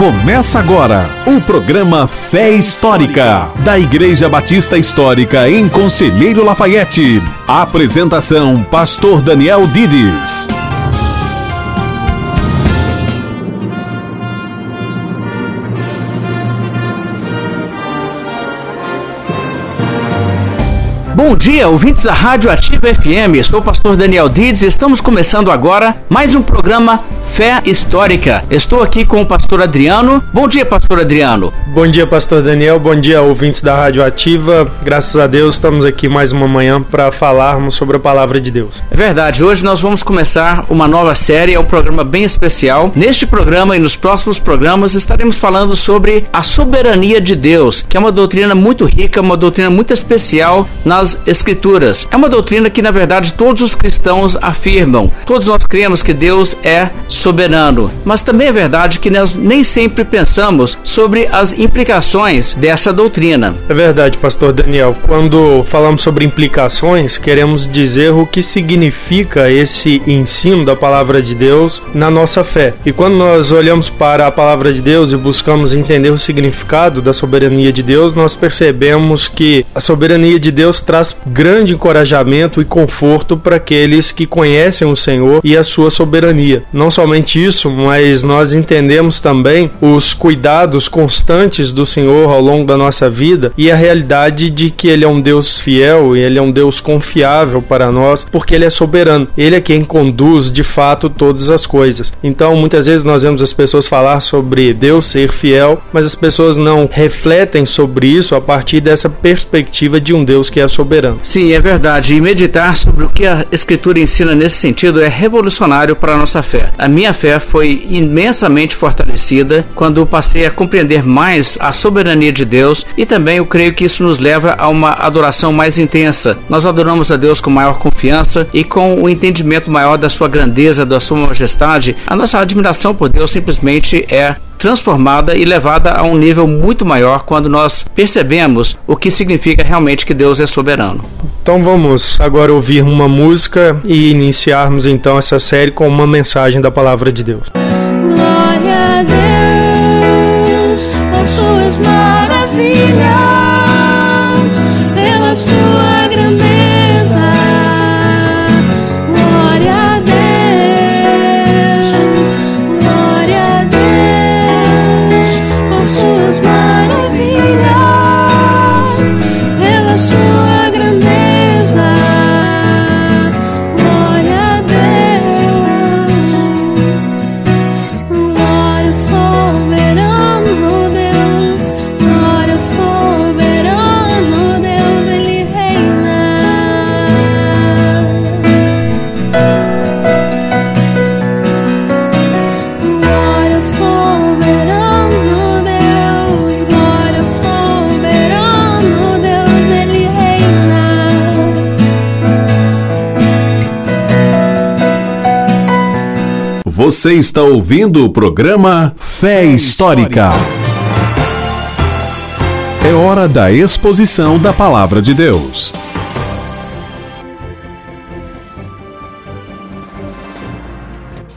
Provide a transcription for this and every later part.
Começa agora o programa Fé Histórica, da Igreja Batista Histórica em Conselheiro Lafayette. apresentação: Pastor Daniel Dides. Bom dia, ouvintes da Rádio Ativa FM. Sou o pastor Daniel Dides e estamos começando agora mais um programa Fé Histórica. Estou aqui com o pastor Adriano. Bom dia, pastor Adriano. Bom dia, pastor Daniel. Bom dia, ouvintes da Rádio Ativa. Graças a Deus estamos aqui mais uma manhã para falarmos sobre a palavra de Deus. É verdade. Hoje nós vamos começar uma nova série, é um programa bem especial. Neste programa e nos próximos programas estaremos falando sobre a soberania de Deus, que é uma doutrina muito rica, uma doutrina muito especial nas escrituras. É uma doutrina que na verdade todos os cristãos afirmam. Todos nós cremos que Deus é soberano. Mas também é verdade que nós nem sempre pensamos sobre as implicações dessa doutrina. É verdade, pastor Daniel. Quando falamos sobre implicações, queremos dizer o que significa esse ensino da palavra de Deus na nossa fé. E quando nós olhamos para a palavra de Deus e buscamos entender o significado da soberania de Deus, nós percebemos que a soberania de Deus traz grande encorajamento e conforto para aqueles que conhecem o Senhor e a sua soberania. Não somente somente isso, mas nós entendemos também os cuidados constantes do Senhor ao longo da nossa vida e a realidade de que Ele é um Deus fiel e Ele é um Deus confiável para nós, porque Ele é soberano. Ele é quem conduz de fato todas as coisas. Então, muitas vezes nós vemos as pessoas falar sobre Deus ser fiel, mas as pessoas não refletem sobre isso a partir dessa perspectiva de um Deus que é soberano. Sim, é verdade. E meditar sobre o que a Escritura ensina nesse sentido é revolucionário para a nossa fé. A minha fé foi imensamente fortalecida quando passei a compreender mais a soberania de Deus e também eu creio que isso nos leva a uma adoração mais intensa. Nós adoramos a Deus com maior confiança e com o entendimento maior da sua grandeza, da sua majestade. A nossa admiração por Deus simplesmente é transformada e levada a um nível muito maior quando nós percebemos o que significa realmente que Deus é soberano. Então vamos agora ouvir uma música e iniciarmos então essa série com uma mensagem da palavra de Deus. Glória a Deus por suas maravilhas. Você está ouvindo o programa Fé Histórica. É hora da exposição da Palavra de Deus.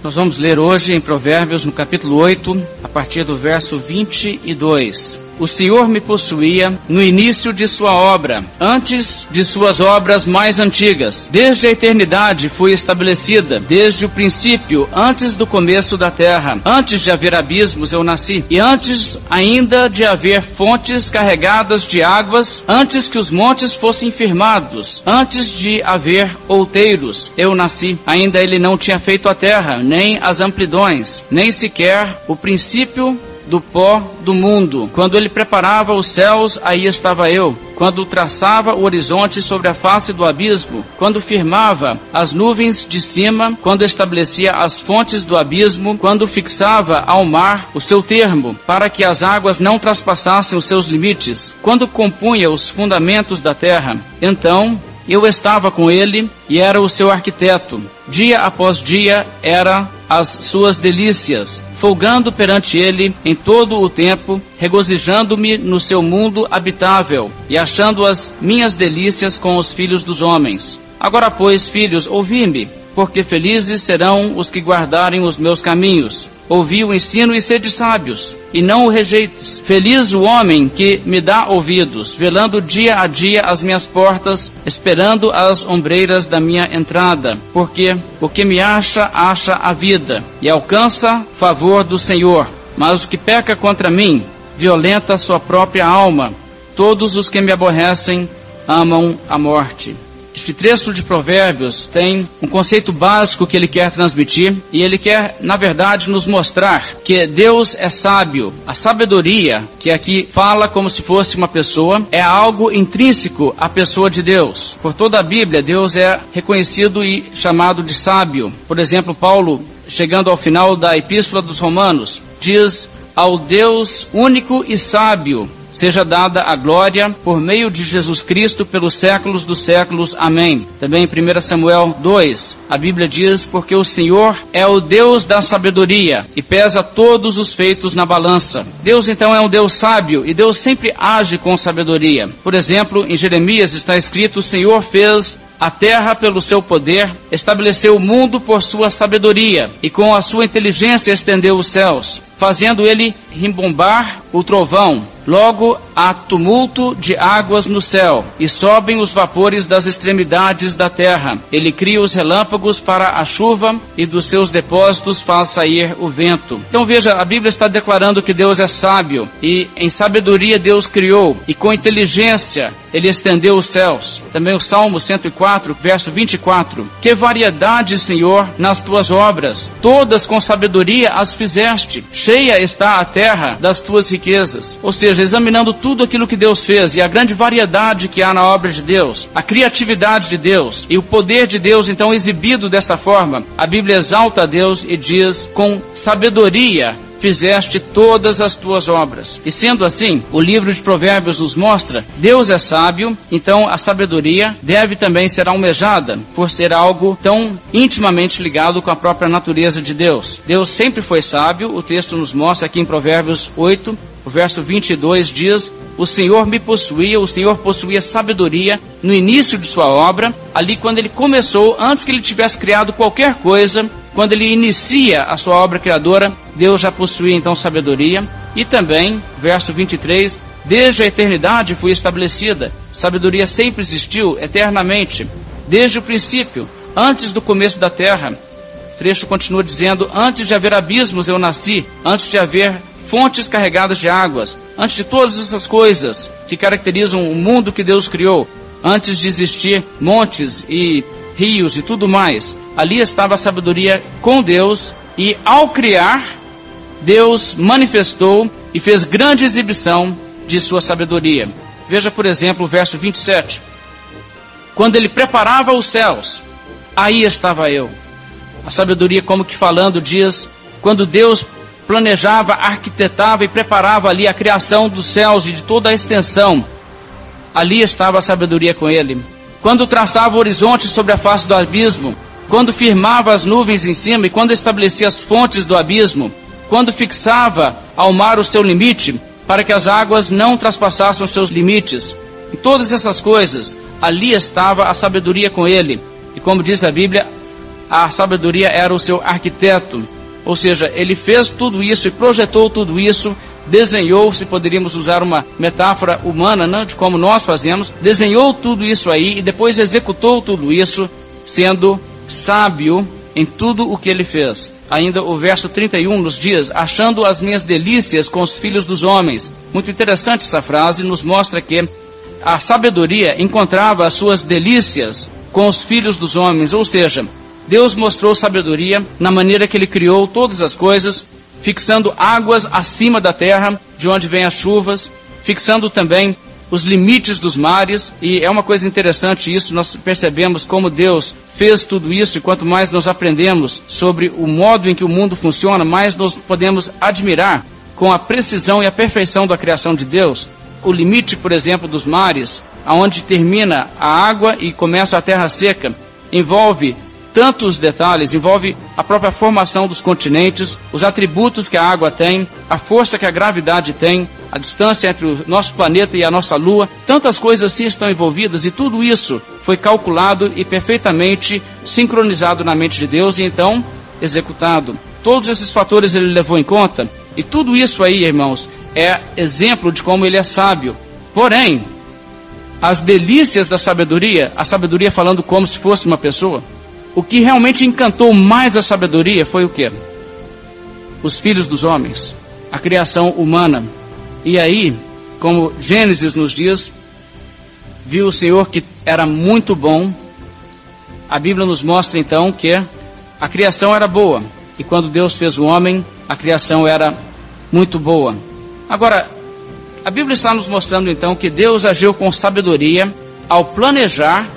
Nós vamos ler hoje em Provérbios, no capítulo 8, a partir do verso 22. O Senhor me possuía no início de sua obra, antes de suas obras mais antigas. Desde a eternidade fui estabelecida, desde o princípio, antes do começo da terra. Antes de haver abismos eu nasci, e antes ainda de haver fontes carregadas de águas, antes que os montes fossem firmados, antes de haver outeiros, eu nasci. Ainda ele não tinha feito a terra, nem as amplidões, nem sequer o princípio do pó do mundo. Quando ele preparava os céus, aí estava eu. Quando traçava o horizonte sobre a face do abismo, quando firmava as nuvens de cima, quando estabelecia as fontes do abismo, quando fixava ao mar o seu termo, para que as águas não traspassassem os seus limites, quando compunha os fundamentos da terra, então eu estava com ele e era o seu arquiteto. Dia após dia era as suas delícias, folgando perante ele em todo o tempo, regozijando-me no seu mundo habitável e achando as minhas delícias com os filhos dos homens. Agora, pois, filhos, ouvi-me, porque felizes serão os que guardarem os meus caminhos. Ouvi o ensino e sede sábios, e não o rejeites. Feliz o homem que me dá ouvidos, velando dia a dia as minhas portas, esperando as ombreiras da minha entrada, porque o que me acha, acha a vida, e alcança favor do Senhor. Mas o que peca contra mim, violenta sua própria alma. Todos os que me aborrecem amam a morte. Este trecho de Provérbios tem um conceito básico que ele quer transmitir e ele quer, na verdade, nos mostrar que Deus é sábio. A sabedoria, que aqui fala como se fosse uma pessoa, é algo intrínseco à pessoa de Deus. Por toda a Bíblia, Deus é reconhecido e chamado de sábio. Por exemplo, Paulo, chegando ao final da Epístola dos Romanos, diz ao Deus único e sábio, seja dada a glória por meio de Jesus Cristo pelos séculos dos séculos. Amém. Também em 1 Samuel 2, a Bíblia diz, porque o Senhor é o Deus da sabedoria e pesa todos os feitos na balança. Deus então é um Deus sábio e Deus sempre age com sabedoria. Por exemplo, em Jeremias está escrito, o Senhor fez a terra pelo seu poder, estabeleceu o mundo por sua sabedoria e com a sua inteligência estendeu os céus, fazendo ele rimbombar o trovão. Logo há tumulto de águas no céu e sobem os vapores das extremidades da terra. Ele cria os relâmpagos para a chuva e dos seus depósitos faz sair o vento. Então veja, a Bíblia está declarando que Deus é sábio e em sabedoria Deus criou e com inteligência ele estendeu os céus. Também o Salmo 104, verso 24. Que variedade, Senhor, nas tuas obras. Todas com sabedoria as fizeste. Cheia está a terra das tuas riquezas. Ou seja, examinando tudo aquilo que Deus fez e a grande variedade que há na obra de Deus, a criatividade de Deus e o poder de Deus então exibido desta forma, a Bíblia exalta a Deus e diz com sabedoria fizeste todas as tuas obras. E sendo assim, o livro de Provérbios nos mostra, Deus é sábio, então a sabedoria deve também ser almejada, por ser algo tão intimamente ligado com a própria natureza de Deus. Deus sempre foi sábio, o texto nos mostra aqui em Provérbios 8, o verso 22 diz: O Senhor me possuía, o Senhor possuía sabedoria no início de sua obra, ali quando ele começou, antes que ele tivesse criado qualquer coisa, quando ele inicia a sua obra criadora, Deus já possuía então sabedoria. E também, verso 23, desde a eternidade fui estabelecida. Sabedoria sempre existiu eternamente, desde o princípio, antes do começo da terra. O trecho continua dizendo: Antes de haver abismos eu nasci, antes de haver fontes carregadas de águas, antes de todas essas coisas que caracterizam o mundo que Deus criou, antes de existir montes e rios e tudo mais, ali estava a sabedoria com Deus e ao criar, Deus manifestou e fez grande exibição de sua sabedoria. Veja, por exemplo, o verso 27. Quando ele preparava os céus, aí estava eu. A sabedoria, como que falando, diz: quando Deus planejava, arquitetava e preparava ali a criação dos céus e de toda a extensão, ali estava a sabedoria com ele. Quando traçava o horizonte sobre a face do abismo, quando firmava as nuvens em cima e quando estabelecia as fontes do abismo, quando fixava ao mar o seu limite, para que as águas não traspassassem os seus limites. E todas essas coisas, ali estava a sabedoria com ele. E como diz a Bíblia, a sabedoria era o seu arquiteto. Ou seja, ele fez tudo isso e projetou tudo isso, desenhou, se poderíamos usar uma metáfora humana, né, de como nós fazemos, desenhou tudo isso aí e depois executou tudo isso, sendo sábio em tudo o que ele fez. Ainda o verso 31 nos diz, achando as minhas delícias com os filhos dos homens. Muito interessante essa frase, nos mostra que a sabedoria encontrava as suas delícias com os filhos dos homens, ou seja, Deus mostrou sabedoria na maneira que ele criou todas as coisas, fixando águas acima da terra, de onde vêm as chuvas, fixando também os limites dos mares, e é uma coisa interessante isso, nós percebemos como Deus fez tudo isso, e quanto mais nós aprendemos sobre o modo em que o mundo funciona, mais nós podemos admirar com a precisão e a perfeição da criação de Deus, o limite, por exemplo, dos mares, aonde termina a água e começa a terra seca, envolve tantos detalhes, envolve a própria formação dos continentes, os atributos que a água tem, a força que a gravidade tem, a distância entre o nosso planeta e a nossa Lua, tantas coisas assim estão envolvidas e tudo isso foi calculado e perfeitamente sincronizado na mente de Deus e então executado. Todos esses fatores ele levou em conta. E tudo isso aí, irmãos, é exemplo de como ele é sábio. Porém, as delícias da sabedoria, a sabedoria falando como se fosse uma pessoa, o que realmente encantou mais a sabedoria foi o que? Os filhos dos homens, a criação humana. E aí, como Gênesis nos diz, viu o Senhor que era muito bom. A Bíblia nos mostra então que a criação era boa. E quando Deus fez o homem, a criação era muito boa. Agora, a Bíblia está nos mostrando então que Deus agiu com sabedoria ao planejar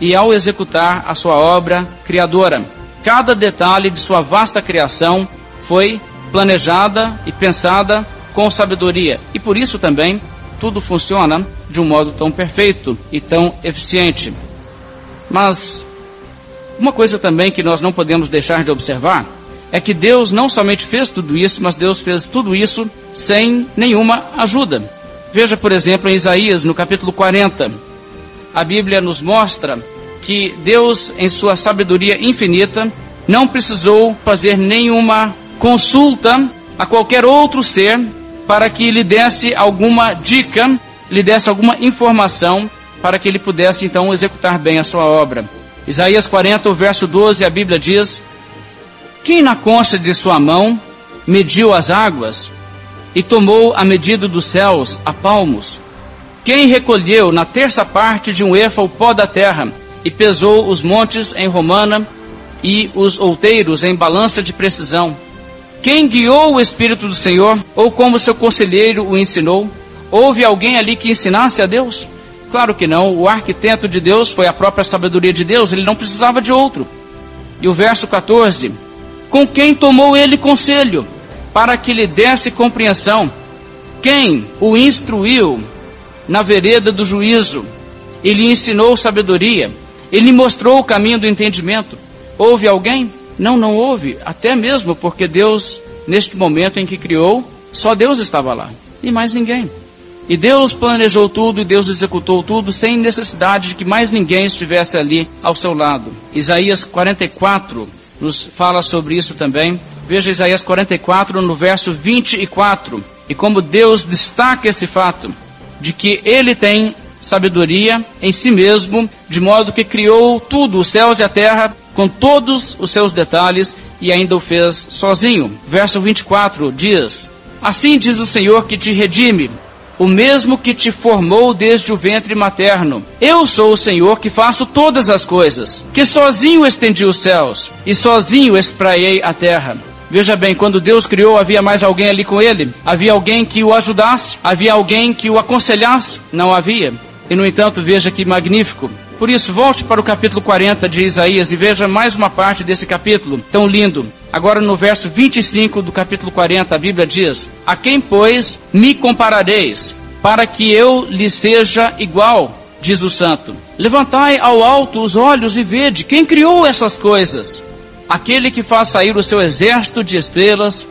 e ao executar a sua obra criadora. Cada detalhe de sua vasta criação foi planejada e pensada com sabedoria. E por isso também tudo funciona de um modo tão perfeito e tão eficiente. Mas uma coisa também que nós não podemos deixar de observar é que Deus não somente fez tudo isso, mas Deus fez tudo isso sem nenhuma ajuda. Veja, por exemplo, em Isaías, no capítulo 40. A Bíblia nos mostra que Deus, em sua sabedoria infinita, não precisou fazer nenhuma consulta a qualquer outro ser para que lhe desse alguma dica, lhe desse alguma informação para que ele pudesse então executar bem a sua obra. Isaías 40, verso 12, a Bíblia diz: Quem na concha de sua mão mediu as águas e tomou a medida dos céus a palmos? Quem recolheu na terça parte de um efa o pó da terra e pesou os montes em romana e os outeiros em balança de precisão? Quem guiou o Espírito do Senhor, ou como seu conselheiro o ensinou? Houve alguém ali que ensinasse a Deus? Claro que não. O arquiteto de Deus foi a própria sabedoria de Deus, ele não precisava de outro. E o verso 14: Com quem tomou ele conselho, para que lhe desse compreensão? Quem o instruiu na vereda do juízo? Ele ensinou sabedoria, ele mostrou o caminho do entendimento. Houve alguém? Não, não houve, até mesmo porque Deus, neste momento em que criou, só Deus estava lá e mais ninguém. E Deus planejou tudo e Deus executou tudo sem necessidade de que mais ninguém estivesse ali ao seu lado. Isaías 44 nos fala sobre isso também. Veja Isaías 44 no verso 24 e como Deus destaca esse fato de que ele tem sabedoria em si mesmo, de modo que criou tudo, os céus e a terra, com todos os seus detalhes e ainda o fez sozinho. Verso 24 diz: Assim diz o Senhor que te redime, o mesmo que te formou desde o ventre materno. Eu sou o Senhor que faço todas as coisas, que sozinho estendi os céus e sozinho espraiei a terra. Veja bem, quando Deus criou, havia mais alguém ali com ele? Havia alguém que o ajudasse? Havia alguém que o aconselhasse? Não havia. E no entanto, veja que magnífico. Por isso, volte para o capítulo 40 de Isaías e veja mais uma parte desse capítulo tão lindo. Agora no verso 25 do capítulo 40, a Bíblia diz: A quem, pois, me comparareis, para que eu lhe seja igual? Diz o santo. Levantai ao alto os olhos e vede quem criou essas coisas. Aquele que faz sair o seu exército de estrelas,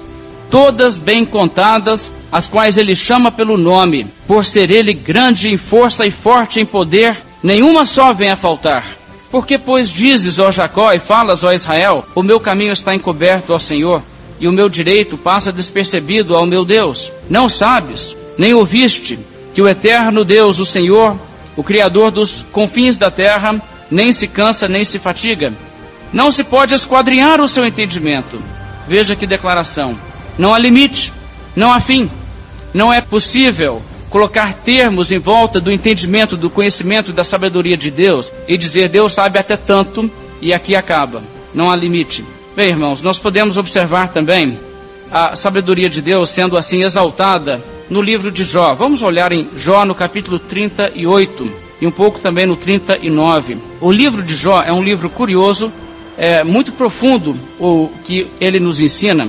todas bem contadas, as quais ele chama pelo nome, por ser ele grande em força e forte em poder, nenhuma só vem a faltar. Porque, pois, dizes, ó Jacó, e falas, ó Israel, o meu caminho está encoberto, ó Senhor, e o meu direito passa despercebido ao meu Deus. Não sabes, nem ouviste, que o eterno Deus, o Senhor, o Criador dos confins da terra, nem se cansa, nem se fatiga. Não se pode esquadrinhar o seu entendimento. Veja que declaração. Não há limite, não há fim. Não é possível colocar termos em volta do entendimento, do conhecimento, da sabedoria de Deus e dizer Deus sabe até tanto e aqui acaba. Não há limite. Bem, irmãos, nós podemos observar também a sabedoria de Deus sendo assim exaltada no livro de Jó. Vamos olhar em Jó no capítulo 38 e um pouco também no 39. O livro de Jó é um livro curioso, é muito profundo o que ele nos ensina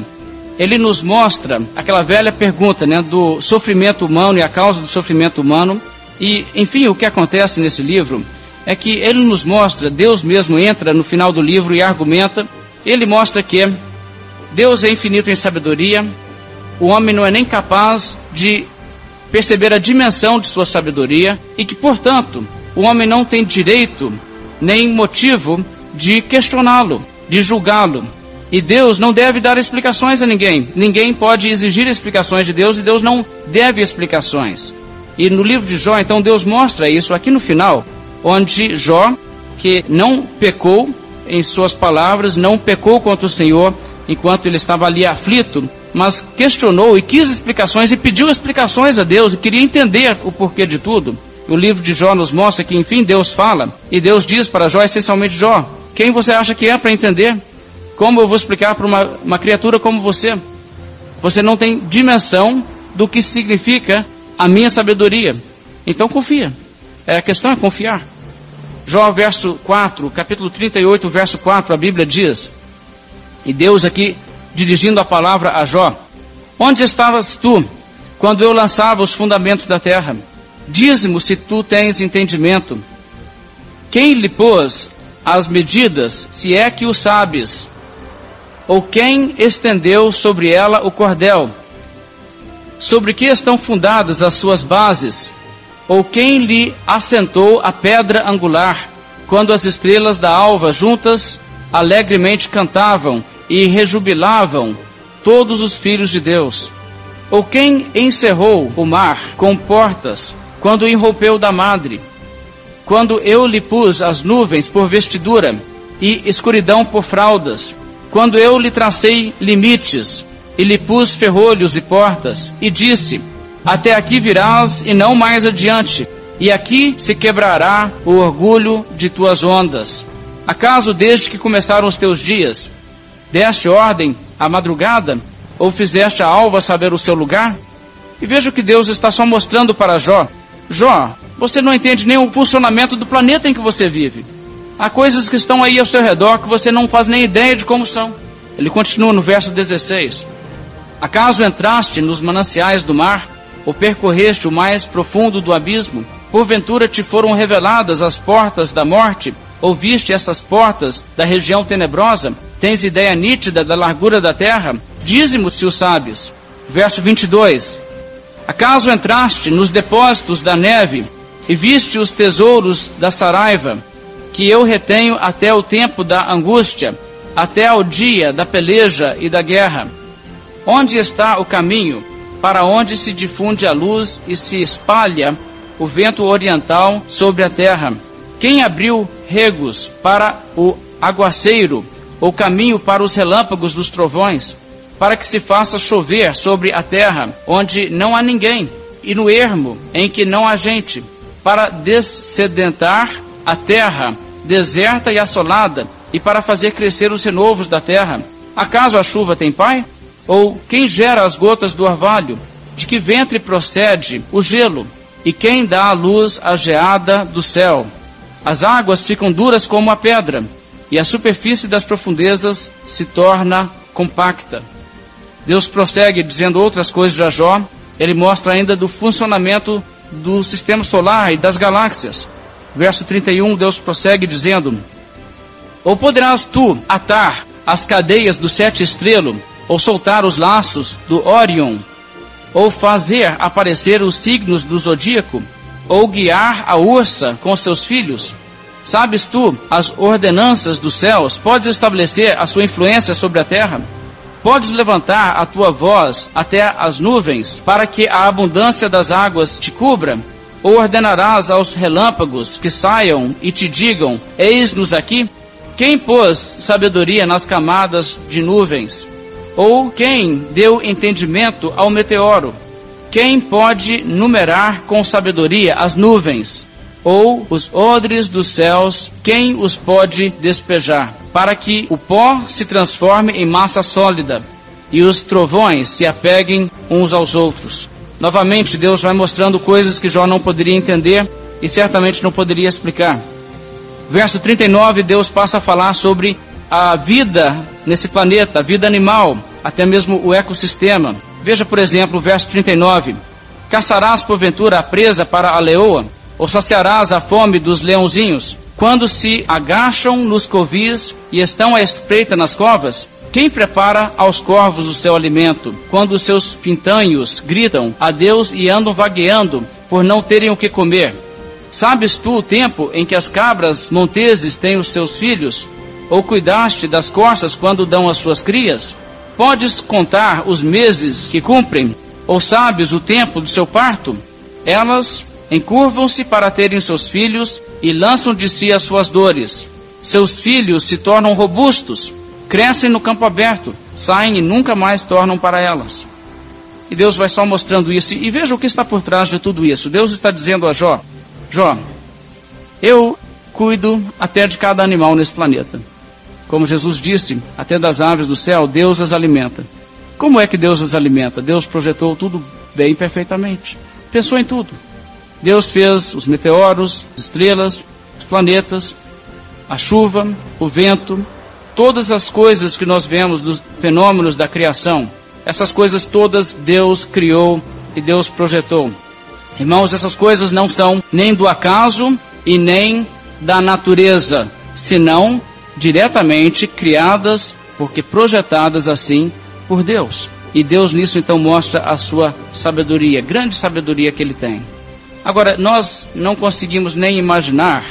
ele nos mostra aquela velha pergunta, né, do sofrimento humano e a causa do sofrimento humano. E, enfim, o que acontece nesse livro é que ele nos mostra, Deus mesmo entra no final do livro e argumenta, ele mostra que Deus é infinito em sabedoria, o homem não é nem capaz de perceber a dimensão de sua sabedoria e que, portanto, o homem não tem direito nem motivo de questioná-lo, de julgá-lo. E Deus não deve dar explicações a ninguém. Ninguém pode exigir explicações de Deus e Deus não deve explicações. E no livro de Jó, então, Deus mostra isso aqui no final, onde Jó, que não pecou em suas palavras, não pecou contra o Senhor enquanto ele estava ali aflito, mas questionou e quis explicações e pediu explicações a Deus e queria entender o porquê de tudo. O livro de Jó nos mostra que, enfim, Deus fala e Deus diz para Jó, essencialmente, Jó, quem você acha que é para entender? Como eu vou explicar para uma, uma criatura como você? Você não tem dimensão do que significa a minha sabedoria. Então confia. É, a questão é confiar. Jó, verso 4, capítulo 38, verso 4, a Bíblia diz, e Deus aqui dirigindo a palavra a Jó, onde estavas tu quando eu lançava os fundamentos da terra? Diz-me se tu tens entendimento. Quem lhe pôs as medidas, se é que o sabes? Ou quem estendeu sobre ela o cordel? Sobre que estão fundadas as suas bases? Ou quem lhe assentou a pedra angular, quando as estrelas da alva juntas alegremente cantavam e rejubilavam todos os filhos de Deus? Ou quem encerrou o mar com portas, quando enrompeu da madre? Quando eu lhe pus as nuvens por vestidura e escuridão por fraldas, quando eu lhe tracei limites e lhe pus ferrolhos e portas, e disse: Até aqui virás e não mais adiante, e aqui se quebrará o orgulho de tuas ondas. Acaso desde que começaram os teus dias, deste ordem à madrugada, ou fizeste a alva saber o seu lugar? E veja que Deus está só mostrando para Jó. Jó, você não entende nem o funcionamento do planeta em que você vive. Há coisas que estão aí ao seu redor que você não faz nem ideia de como são. Ele continua no verso 16. Acaso entraste nos mananciais do mar, ou percorreste o mais profundo do abismo? Porventura te foram reveladas as portas da morte? Ouviste essas portas da região tenebrosa? Tens ideia nítida da largura da terra? Dize-mo se o sabes. Verso 22. Acaso entraste nos depósitos da neve e viste os tesouros da saraiva, que eu retenho até o tempo da angústia, até ao dia da peleja e da guerra? Onde está o caminho para onde se difunde a luz e se espalha o vento oriental sobre a terra? Quem abriu regos para o aguaceiro, ou caminho para os relâmpagos dos trovões, para que se faça chover sobre a terra, onde não há ninguém, e no ermo, em que não há gente, para dessedentar a terra deserta e assolada, e para fazer crescer os renovos da terra? Acaso a chuva tem pai? Ou quem gera as gotas do orvalho? De que ventre procede o gelo? E quem dá a luz à geada do céu? As águas ficam duras como a pedra, e a superfície das profundezas se torna compacta. Deus prossegue dizendo outras coisas a Jó. Ele mostra ainda do funcionamento do sistema solar e das galáxias. Verso 31, Deus prossegue dizendo: Ou poderás tu atar as cadeias do sete estrelo ou soltar os laços do Orion, ou fazer aparecer os signos do zodíaco, ou guiar a ursa com seus filhos? Sabes tu as ordenanças dos céus? Podes estabelecer a sua influência sobre a terra? Podes levantar a tua voz até as nuvens, para que a abundância das águas te cubra? Ou ordenarás aos relâmpagos que saiam e te digam: Eis-nos aqui? Quem pôs sabedoria nas camadas de nuvens? Ou quem deu entendimento ao meteoro? Quem pode numerar com sabedoria as nuvens? Ou os odres dos céus, quem os pode despejar? Para que o pó se transforme em massa sólida e os trovões se apeguem uns aos outros. Novamente, Deus vai mostrando coisas que Jó não poderia entender e certamente não poderia explicar. Verso 39, Deus passa a falar sobre a vida nesse planeta, a vida animal, até mesmo o ecossistema. Veja, por exemplo, o verso 39. Caçarás porventura a presa para a leoa, ou saciarás a fome dos leãozinhos? Quando se agacham nos covis e estão à espreita nas covas, quem prepara aos corvos o seu alimento? Quando os seus pintanhos gritam a Deus e andam vagueando por não terem o que comer? Sabes tu o tempo em que as cabras monteses têm os seus filhos? ou cuidaste das corças quando dão as suas crias? Podes contar os meses que cumprem, ou sabes o tempo do seu parto? Elas encurvam-se para terem seus filhos e lançam de si as suas dores. Seus filhos se tornam robustos, crescem no campo aberto, saem e nunca mais tornam para elas. E Deus vai só mostrando isso. E veja o que está por trás de tudo isso. Deus está dizendo a Jó: Jó, eu cuido até de cada animal nesse planeta. Como Jesus disse, até das aves do céu, Deus as alimenta. Como é que Deus as alimenta? Deus projetou tudo bem perfeitamente. Pensou em tudo. Deus fez os meteoros, as estrelas, os planetas, a chuva, o vento, todas as coisas que nós vemos dos fenômenos da criação. Essas coisas todas Deus criou e Deus projetou. Irmãos, essas coisas não são nem do acaso e nem da natureza, senão diretamente criadas, porque projetadas assim por Deus. E Deus nisso então mostra a sua sabedoria, grande sabedoria que ele tem. Agora, nós não conseguimos nem imaginar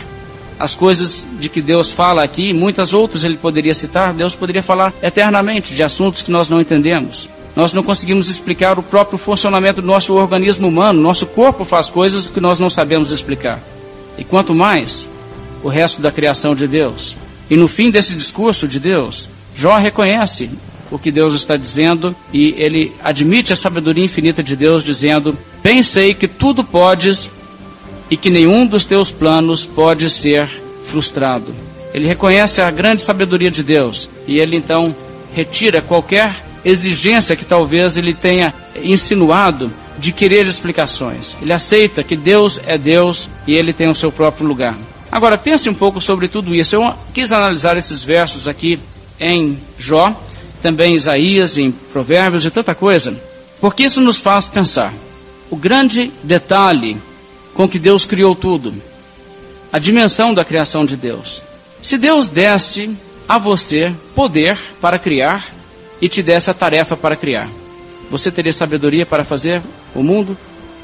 as coisas de que Deus fala aqui, muitas outras ele poderia citar, Deus poderia falar eternamente de assuntos que nós não entendemos. Nós não conseguimos explicar o próprio funcionamento do nosso organismo humano, nosso corpo faz coisas que nós não sabemos explicar. E quanto mais o resto da criação de Deus. E no fim desse discurso de Deus, Jó reconhece o que Deus está dizendo e ele admite a sabedoria infinita de Deus, dizendo: Bem sei que tudo podes e que nenhum dos teus planos pode ser frustrado. Ele reconhece a grande sabedoria de Deus e ele então retira qualquer exigência que talvez ele tenha insinuado de querer explicações. Ele aceita que Deus é Deus e ele tem o seu próprio lugar. Agora pense um pouco sobre tudo isso. Eu quis analisar esses versos aqui em Jó, também em Isaías, em Provérbios e tanta coisa, porque isso nos faz pensar. O grande detalhe com que Deus criou tudo, a dimensão da criação de Deus. Se Deus desse a você poder para criar e te desse a tarefa para criar, você teria sabedoria para fazer o mundo,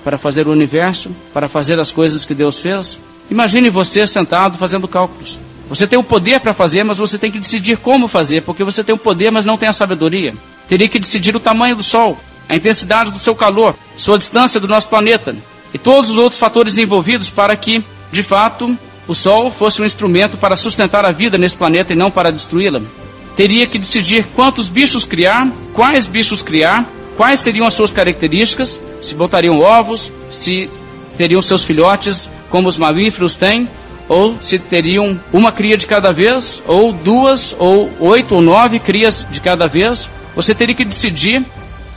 para fazer o universo, para fazer as coisas que Deus fez? Imagine você sentado fazendo cálculos. Você tem o poder para fazer, mas você tem que decidir como fazer, porque você tem o poder, mas não tem a sabedoria. Teria que decidir o tamanho do Sol, a intensidade do seu calor, sua distância do nosso planeta e todos os outros fatores envolvidos para que, de fato, o Sol fosse um instrumento para sustentar a vida nesse planeta e não para destruí-la. Teria que decidir quantos bichos criar, quais bichos criar, quais seriam as suas características, se botariam ovos, se teriam seus filhotes como os mamíferos têm, ou se teriam uma cria de cada vez, ou duas, ou oito ou nove crias de cada vez. Você teria que decidir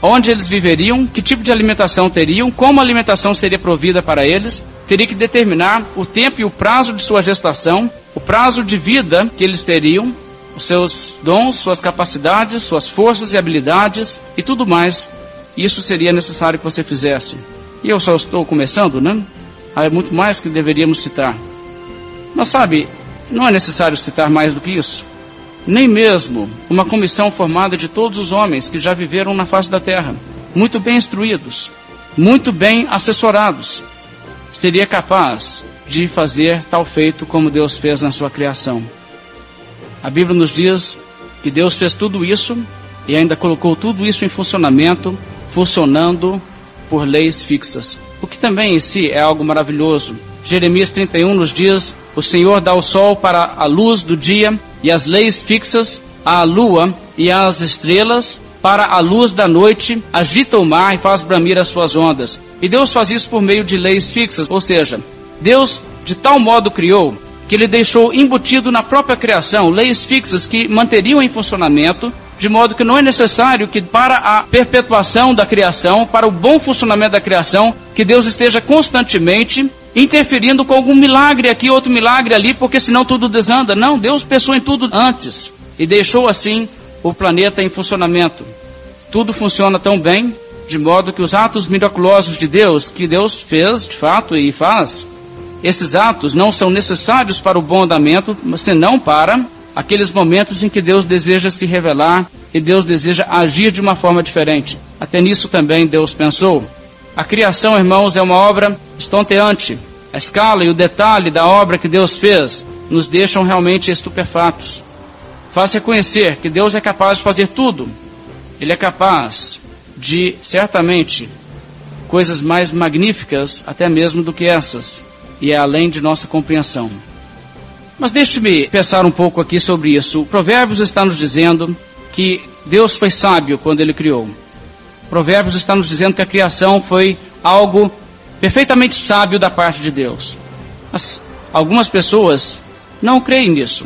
onde eles viveriam, que tipo de alimentação teriam, como a alimentação seria provida para eles. Teria que determinar o tempo e o prazo de sua gestação, o prazo de vida que eles teriam, os seus dons, suas capacidades, suas forças e habilidades e tudo mais. Isso seria necessário que você fizesse. E eu só estou começando, né? Há muito mais que deveríamos citar. Mas sabe, não é necessário citar mais do que isso. Nem mesmo uma comissão formada de todos os homens que já viveram na face da terra, muito bem instruídos, muito bem assessorados, seria capaz de fazer tal feito como Deus fez na sua criação. A Bíblia nos diz que Deus fez tudo isso e ainda colocou tudo isso em funcionamento, funcionando por leis fixas. O que também em si é algo maravilhoso. Jeremias 31 nos diz: O Senhor dá o sol para a luz do dia e as leis fixas à lua e às estrelas para a luz da noite, agita o mar e faz bramir as suas ondas. E Deus faz isso por meio de leis fixas, ou seja, Deus de tal modo criou que ele deixou embutido na própria criação leis fixas que manteriam em funcionamento de modo que não é necessário que para a perpetuação da criação, para o bom funcionamento da criação, que Deus esteja constantemente interferindo com algum milagre aqui, outro milagre ali, porque senão tudo desanda. Não, Deus pensou em tudo antes e deixou assim o planeta em funcionamento. Tudo funciona tão bem, de modo que os atos miraculosos de Deus, que Deus fez de fato e faz, esses atos não são necessários para o bom andamento, senão para aqueles momentos em que Deus deseja se revelar e Deus deseja agir de uma forma diferente. Até nisso também Deus pensou. A criação, irmãos, é uma obra estonteante. A escala e o detalhe da obra que Deus fez nos deixam realmente estupefatos. faz reconhecer que Deus é capaz de fazer tudo. Ele é capaz de, certamente, coisas mais magníficas até mesmo do que essas, e é além de nossa compreensão. Mas deixe-me pensar um pouco aqui sobre isso. O Provérbios está nos dizendo que Deus foi sábio quando ele criou. Provérbios está nos dizendo que a criação foi algo perfeitamente sábio da parte de Deus. Mas algumas pessoas não creem nisso.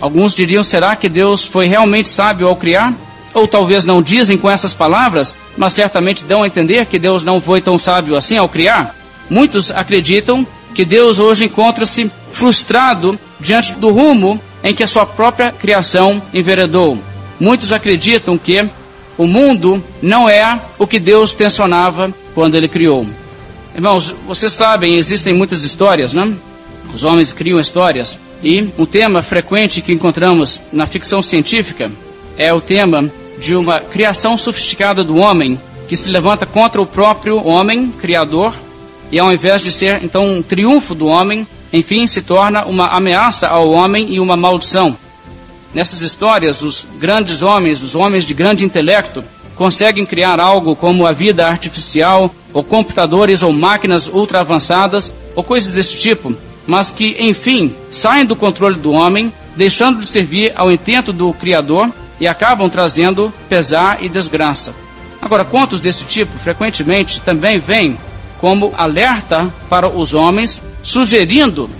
Alguns diriam: será que Deus foi realmente sábio ao criar? Ou talvez não dizem com essas palavras, mas certamente dão a entender que Deus não foi tão sábio assim ao criar. Muitos acreditam que Deus hoje encontra-se frustrado diante do rumo em que a sua própria criação enveredou. Muitos acreditam que o mundo não é o que Deus tensionava quando ele criou. Irmãos, vocês sabem, existem muitas histórias, né? Os homens criam histórias. E um tema frequente que encontramos na ficção científica é o tema de uma criação sofisticada do homem que se levanta contra o próprio homem, criador, e ao invés de ser então um triunfo do homem, enfim se torna uma ameaça ao homem e uma maldição. Nessas histórias, os grandes homens, os homens de grande intelecto, conseguem criar algo como a vida artificial, ou computadores ou máquinas ultra avançadas, ou coisas desse tipo, mas que, enfim, saem do controle do homem, deixando de servir ao intento do Criador e acabam trazendo pesar e desgraça. Agora, contos desse tipo frequentemente também vêm como alerta para os homens, sugerindo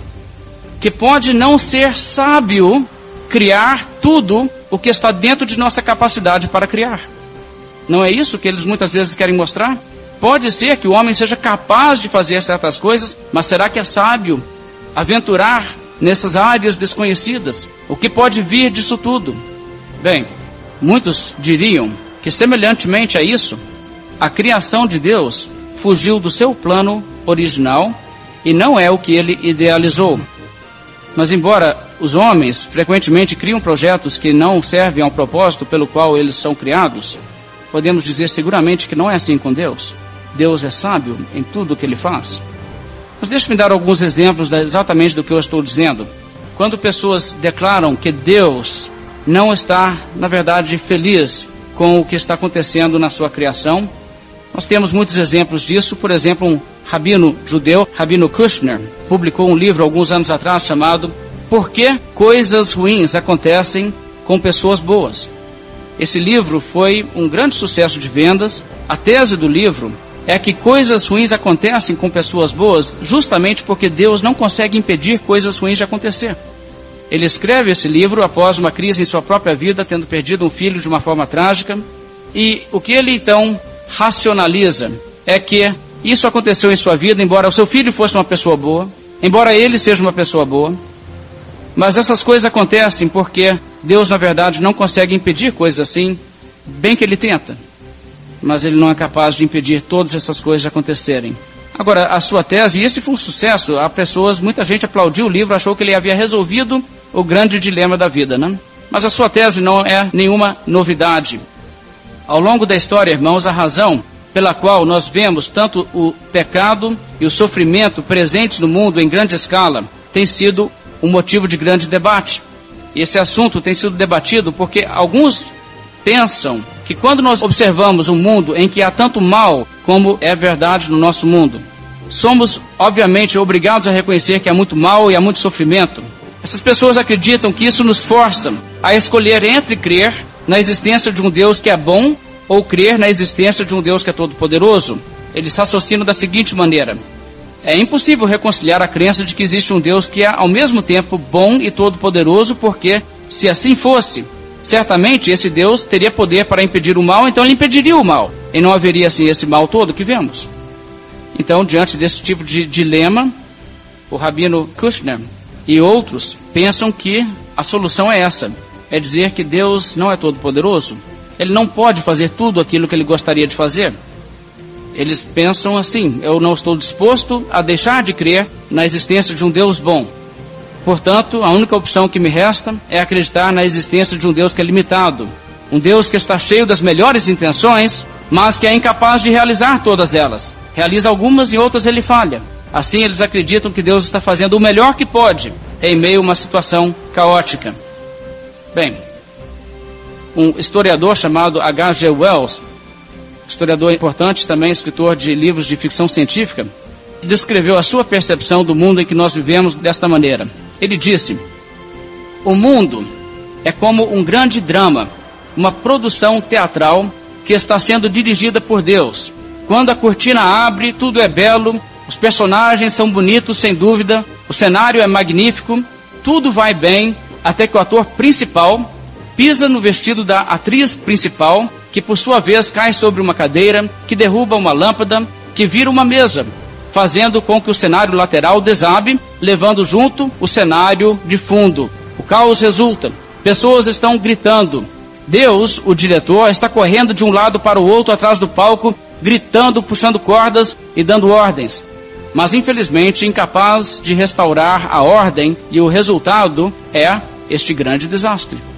que pode não ser sábio criar tudo o que está dentro de nossa capacidade para criar. Não é isso que eles muitas vezes querem mostrar? Pode ser que o homem seja capaz de fazer certas coisas, mas será que é sábio aventurar nessas áreas desconhecidas? O que pode vir disso tudo? Bem, muitos diriam que, semelhantemente a isso, a criação de Deus fugiu do seu plano original e não é o que ele idealizou. Mas, embora os homens frequentemente criam projetos que não servem ao propósito pelo qual eles são criados, podemos dizer seguramente que não é assim com Deus. Deus é sábio em tudo o que ele faz. Mas deixe-me dar alguns exemplos exatamente do que eu estou dizendo. Quando pessoas declaram que Deus não está, na verdade, feliz com o que está acontecendo na sua criação, nós temos muitos exemplos disso. Por exemplo, um rabino judeu, Rabino Kushner, publicou um livro alguns anos atrás chamado Por que coisas ruins acontecem com pessoas boas? Esse livro foi um grande sucesso de vendas. A tese do livro é que coisas ruins acontecem com pessoas boas justamente porque Deus não consegue impedir coisas ruins de acontecer. Ele escreve esse livro após uma crise em sua própria vida, tendo perdido um filho de uma forma trágica. E o que ele então racionaliza é que isso aconteceu em sua vida, embora o seu filho fosse uma pessoa boa, embora ele seja uma pessoa boa, mas essas coisas acontecem porque Deus, na verdade, não consegue impedir coisas assim, bem que ele tenta, mas ele não é capaz de impedir todas essas coisas de acontecerem. Agora, a sua tese, e esse foi um sucesso, há pessoas, muita gente aplaudiu o livro, achou que ele havia resolvido o grande dilema da vida, né? Mas a sua tese não é nenhuma novidade. Ao longo da história, irmãos, a razão pela qual nós vemos tanto o pecado e o sofrimento presentes no mundo em grande escala tem sido um motivo de grande debate. E esse assunto tem sido debatido porque alguns pensam que quando nós observamos um mundo em que há tanto mal como é verdade no nosso mundo, somos obviamente obrigados a reconhecer que há muito mal e há muito sofrimento. Essas pessoas acreditam que isso nos força a escolher entre crer na existência de um Deus que é bom ou crer na existência de um Deus que é todo-poderoso. Eles raciocinam da seguinte maneira: é impossível reconciliar a crença de que existe um Deus que é ao mesmo tempo bom e todo-poderoso, porque se assim fosse, certamente esse Deus teria poder para impedir o mal, então ele impediria o mal, e não haveria assim esse mal todo que vemos. Então, diante desse tipo de dilema, o rabino Kushner e outros pensam que a solução é essa: é dizer que Deus não é todo-poderoso. Ele não pode fazer tudo aquilo que ele gostaria de fazer. Eles pensam assim: eu não estou disposto a deixar de crer na existência de um Deus bom. Portanto, a única opção que me resta é acreditar na existência de um Deus que é limitado, um Deus que está cheio das melhores intenções, mas que é incapaz de realizar todas elas. Realiza algumas e outras ele falha. Assim, eles acreditam que Deus está fazendo o melhor que pode em meio a uma situação caótica. Bem, um historiador chamado H.G. Wells, historiador importante, também escritor de livros de ficção científica, descreveu a sua percepção do mundo em que nós vivemos desta maneira. Ele disse: O mundo é como um grande drama, uma produção teatral que está sendo dirigida por Deus. Quando a cortina abre, tudo é belo, os personagens são bonitos, sem dúvida, o cenário é magnífico, tudo vai bem, até que o ator principal pisa no vestido da atriz principal, que por sua vez cai sobre uma cadeira, que derruba uma lâmpada, que vira uma mesa, fazendo com que o cenário lateral desabe, levando junto o cenário de fundo. O caos resulta. Pessoas estão gritando. Deus, o diretor, está correndo de um lado para o outro atrás do palco, gritando, puxando cordas e dando ordens. Mas infelizmente incapaz de restaurar a ordem e o resultado é este grande desastre.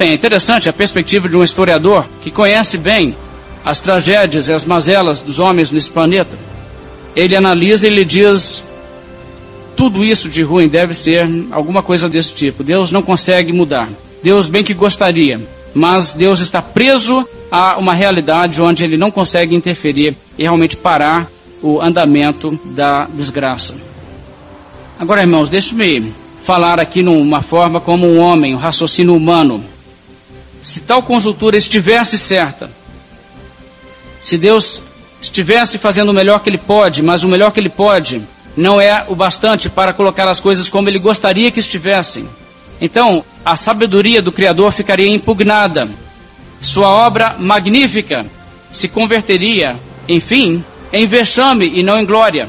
É interessante a perspectiva de um historiador que conhece bem as tragédias e as mazelas dos homens nesse planeta. Ele analisa e lhe diz: tudo isso de ruim deve ser alguma coisa desse tipo. Deus não consegue mudar. Deus bem que gostaria, mas Deus está preso a uma realidade onde ele não consegue interferir e realmente parar o andamento da desgraça. Agora, irmãos, deixe-me falar aqui numa forma como um homem, um raciocínio humano. Se tal conjuntura estivesse certa, se Deus estivesse fazendo o melhor que ele pode, mas o melhor que ele pode não é o bastante para colocar as coisas como ele gostaria que estivessem. Então, a sabedoria do Criador ficaria impugnada. Sua obra magnífica se converteria, enfim, em vexame e não em glória.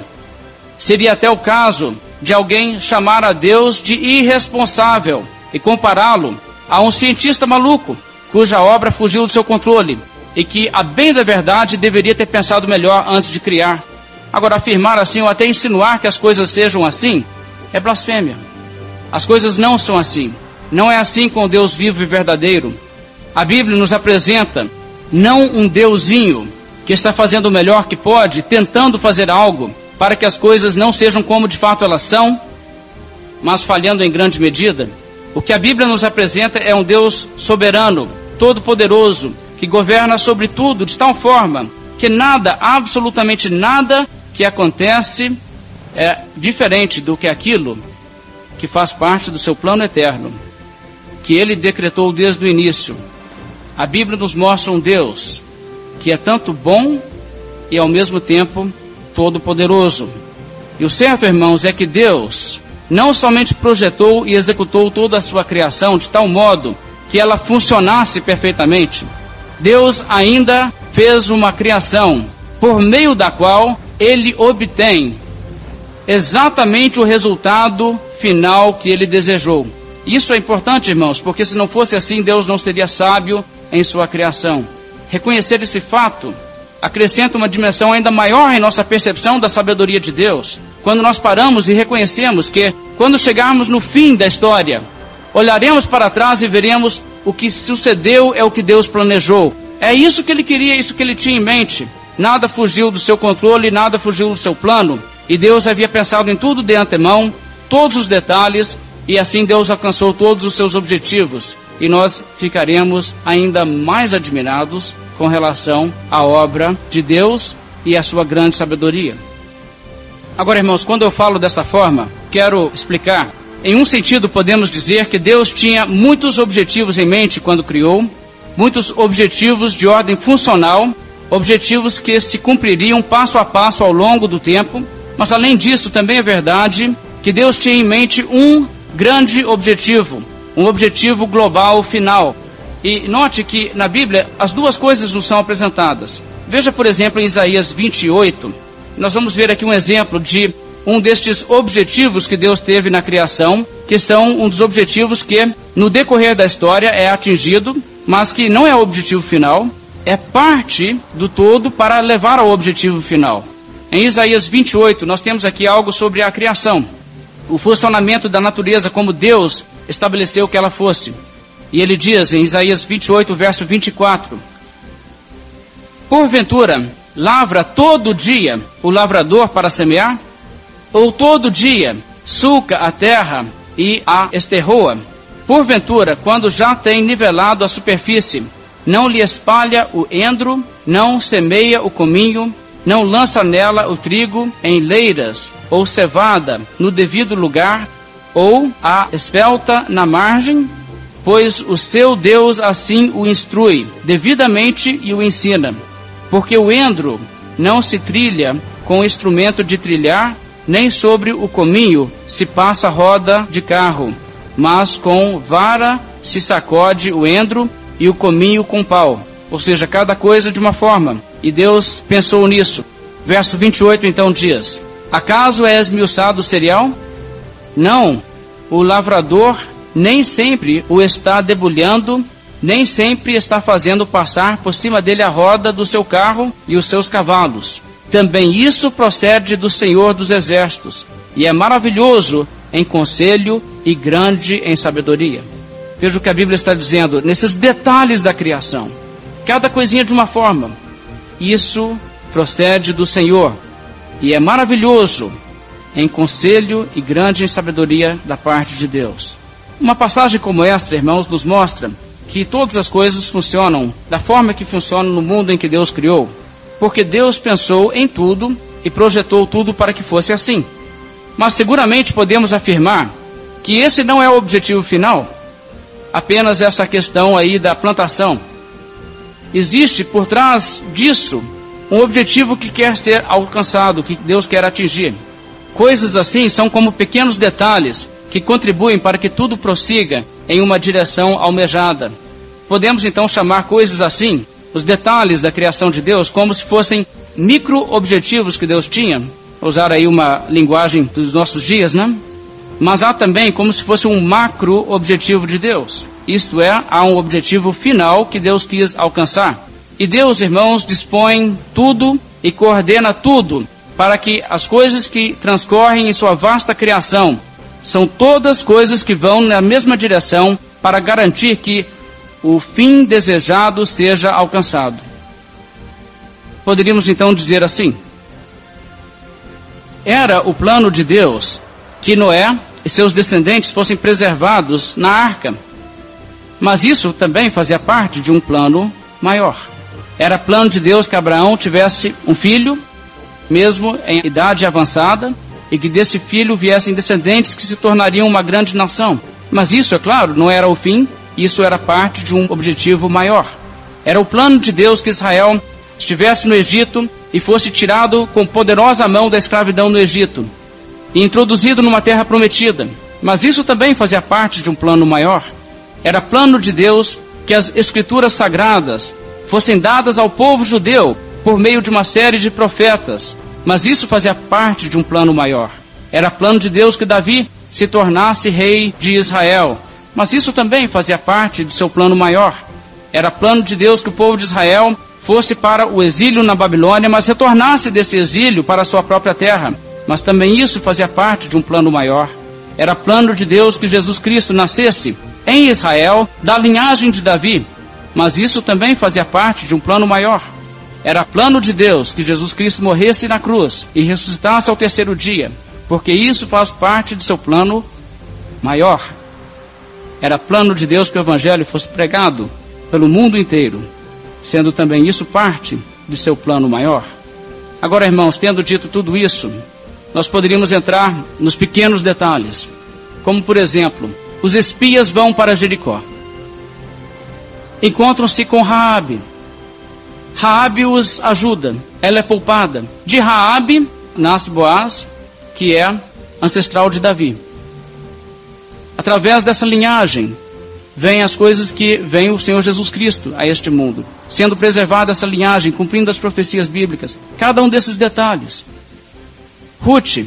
Seria até o caso de alguém chamar a Deus de irresponsável e compará-lo a um cientista maluco, cuja obra fugiu do seu controle e que, a bem da verdade, deveria ter pensado melhor antes de criar. Agora, afirmar assim ou até insinuar que as coisas sejam assim é blasfêmia. As coisas não são assim. Não é assim com Deus vivo e verdadeiro. A Bíblia nos apresenta não um Deusinho que está fazendo o melhor que pode, tentando fazer algo para que as coisas não sejam como de fato elas são, mas falhando em grande medida. O que a Bíblia nos apresenta é um Deus soberano, todo-poderoso, que governa sobre tudo de tal forma que nada, absolutamente nada que acontece é diferente do que aquilo que faz parte do seu plano eterno, que ele decretou desde o início. A Bíblia nos mostra um Deus que é tanto bom e ao mesmo tempo todo-poderoso. E o certo, irmãos, é que Deus não somente projetou e executou toda a sua criação de tal modo que ela funcionasse perfeitamente, Deus ainda fez uma criação por meio da qual ele obtém exatamente o resultado final que ele desejou. Isso é importante, irmãos, porque se não fosse assim, Deus não seria sábio em sua criação. Reconhecer esse fato acrescenta uma dimensão ainda maior em nossa percepção da sabedoria de Deus. Quando nós paramos e reconhecemos que, quando chegarmos no fim da história, olharemos para trás e veremos o que sucedeu é o que Deus planejou. É isso que ele queria, isso que ele tinha em mente. Nada fugiu do seu controle, nada fugiu do seu plano. E Deus havia pensado em tudo de antemão, todos os detalhes, e assim Deus alcançou todos os seus objetivos. E nós ficaremos ainda mais admirados com relação à obra de Deus e à sua grande sabedoria. Agora, irmãos, quando eu falo dessa forma, quero explicar em um sentido, podemos dizer que Deus tinha muitos objetivos em mente quando criou, muitos objetivos de ordem funcional, objetivos que se cumpririam passo a passo ao longo do tempo, mas além disso, também é verdade que Deus tinha em mente um grande objetivo, um objetivo global final. E note que na Bíblia as duas coisas nos são apresentadas. Veja, por exemplo, em Isaías 28, nós vamos ver aqui um exemplo de um destes objetivos que Deus teve na criação, que são um dos objetivos que, no decorrer da história, é atingido, mas que não é o objetivo final, é parte do todo para levar ao objetivo final. Em Isaías 28, nós temos aqui algo sobre a criação, o funcionamento da natureza como Deus estabeleceu que ela fosse. E ele diz em Isaías 28, verso 24: Porventura, lavra todo dia o lavrador para semear? ou todo dia sulca a terra e a esterroa. Porventura, quando já tem nivelado a superfície, não lhe espalha o endro, não semeia o cominho, não lança nela o trigo em leiras ou cevada no devido lugar, ou a espelta na margem, pois o seu Deus assim o instrui devidamente e o ensina. Porque o endro não se trilha com instrumento de trilhar, nem sobre o cominho se passa roda de carro, mas com vara se sacode o endro e o cominho com pau. Ou seja, cada coisa de uma forma. E Deus pensou nisso. Verso 28 então diz: Acaso é esmiuçado o cereal? Não. O lavrador nem sempre o está debulhando, nem sempre está fazendo passar por cima dele a roda do seu carro e os seus cavalos. Também isso procede do Senhor dos Exércitos, e é maravilhoso em conselho e grande em sabedoria. Veja o que a Bíblia está dizendo nesses detalhes da criação. Cada coisinha de uma forma. Isso procede do Senhor e é maravilhoso em conselho e grande em sabedoria da parte de Deus. Uma passagem como esta, irmãos, nos mostra que todas as coisas funcionam da forma que funcionam no mundo em que Deus criou, porque Deus pensou em tudo e projetou tudo para que fosse assim. Mas seguramente podemos afirmar que esse não é o objetivo final, apenas essa questão aí da plantação. Existe por trás disso um objetivo que quer ser alcançado, que Deus quer atingir. Coisas assim são como pequenos detalhes que contribuem para que tudo prossiga em uma direção almejada. Podemos então chamar coisas assim, os detalhes da criação de Deus, como se fossem micro-objetivos que Deus tinha. Usar aí uma linguagem dos nossos dias, né? Mas há também como se fosse um macro-objetivo de Deus. Isto é, há um objetivo final que Deus quis alcançar. E Deus, irmãos, dispõe tudo e coordena tudo para que as coisas que transcorrem em sua vasta criação são todas coisas que vão na mesma direção para garantir que o fim desejado seja alcançado. Poderíamos então dizer assim: era o plano de Deus que Noé e seus descendentes fossem preservados na arca. Mas isso também fazia parte de um plano maior. Era plano de Deus que Abraão tivesse um filho, mesmo em idade avançada, e que desse filho viessem descendentes que se tornariam uma grande nação. Mas isso, é claro, não era o fim, isso era parte de um objetivo maior. Era o plano de Deus que Israel estivesse no Egito e fosse tirado com poderosa mão da escravidão no Egito e introduzido numa terra prometida. Mas isso também fazia parte de um plano maior. Era plano de Deus que as escrituras sagradas fossem dadas ao povo judeu por meio de uma série de profetas. Mas isso fazia parte de um plano maior. Era plano de Deus que Davi se tornasse rei de Israel. Mas isso também fazia parte do seu plano maior. Era plano de Deus que o povo de Israel fosse para o exílio na Babilônia, mas retornasse desse exílio para a sua própria terra. Mas também isso fazia parte de um plano maior. Era plano de Deus que Jesus Cristo nascesse em Israel, da linhagem de Davi, mas isso também fazia parte de um plano maior. Era plano de Deus que Jesus Cristo morresse na cruz e ressuscitasse ao terceiro dia, porque isso faz parte de seu plano maior. Era plano de Deus que o Evangelho fosse pregado pelo mundo inteiro, sendo também isso parte de seu plano maior. Agora, irmãos, tendo dito tudo isso, nós poderíamos entrar nos pequenos detalhes, como por exemplo, os espias vão para Jericó encontram-se com Raabe. Raabe os ajuda, ela é poupada. De Raabe nasce Boaz, que é ancestral de Davi. Através dessa linhagem vêm as coisas que vem o Senhor Jesus Cristo a este mundo, sendo preservada essa linhagem, cumprindo as profecias bíblicas. Cada um desses detalhes. Ruth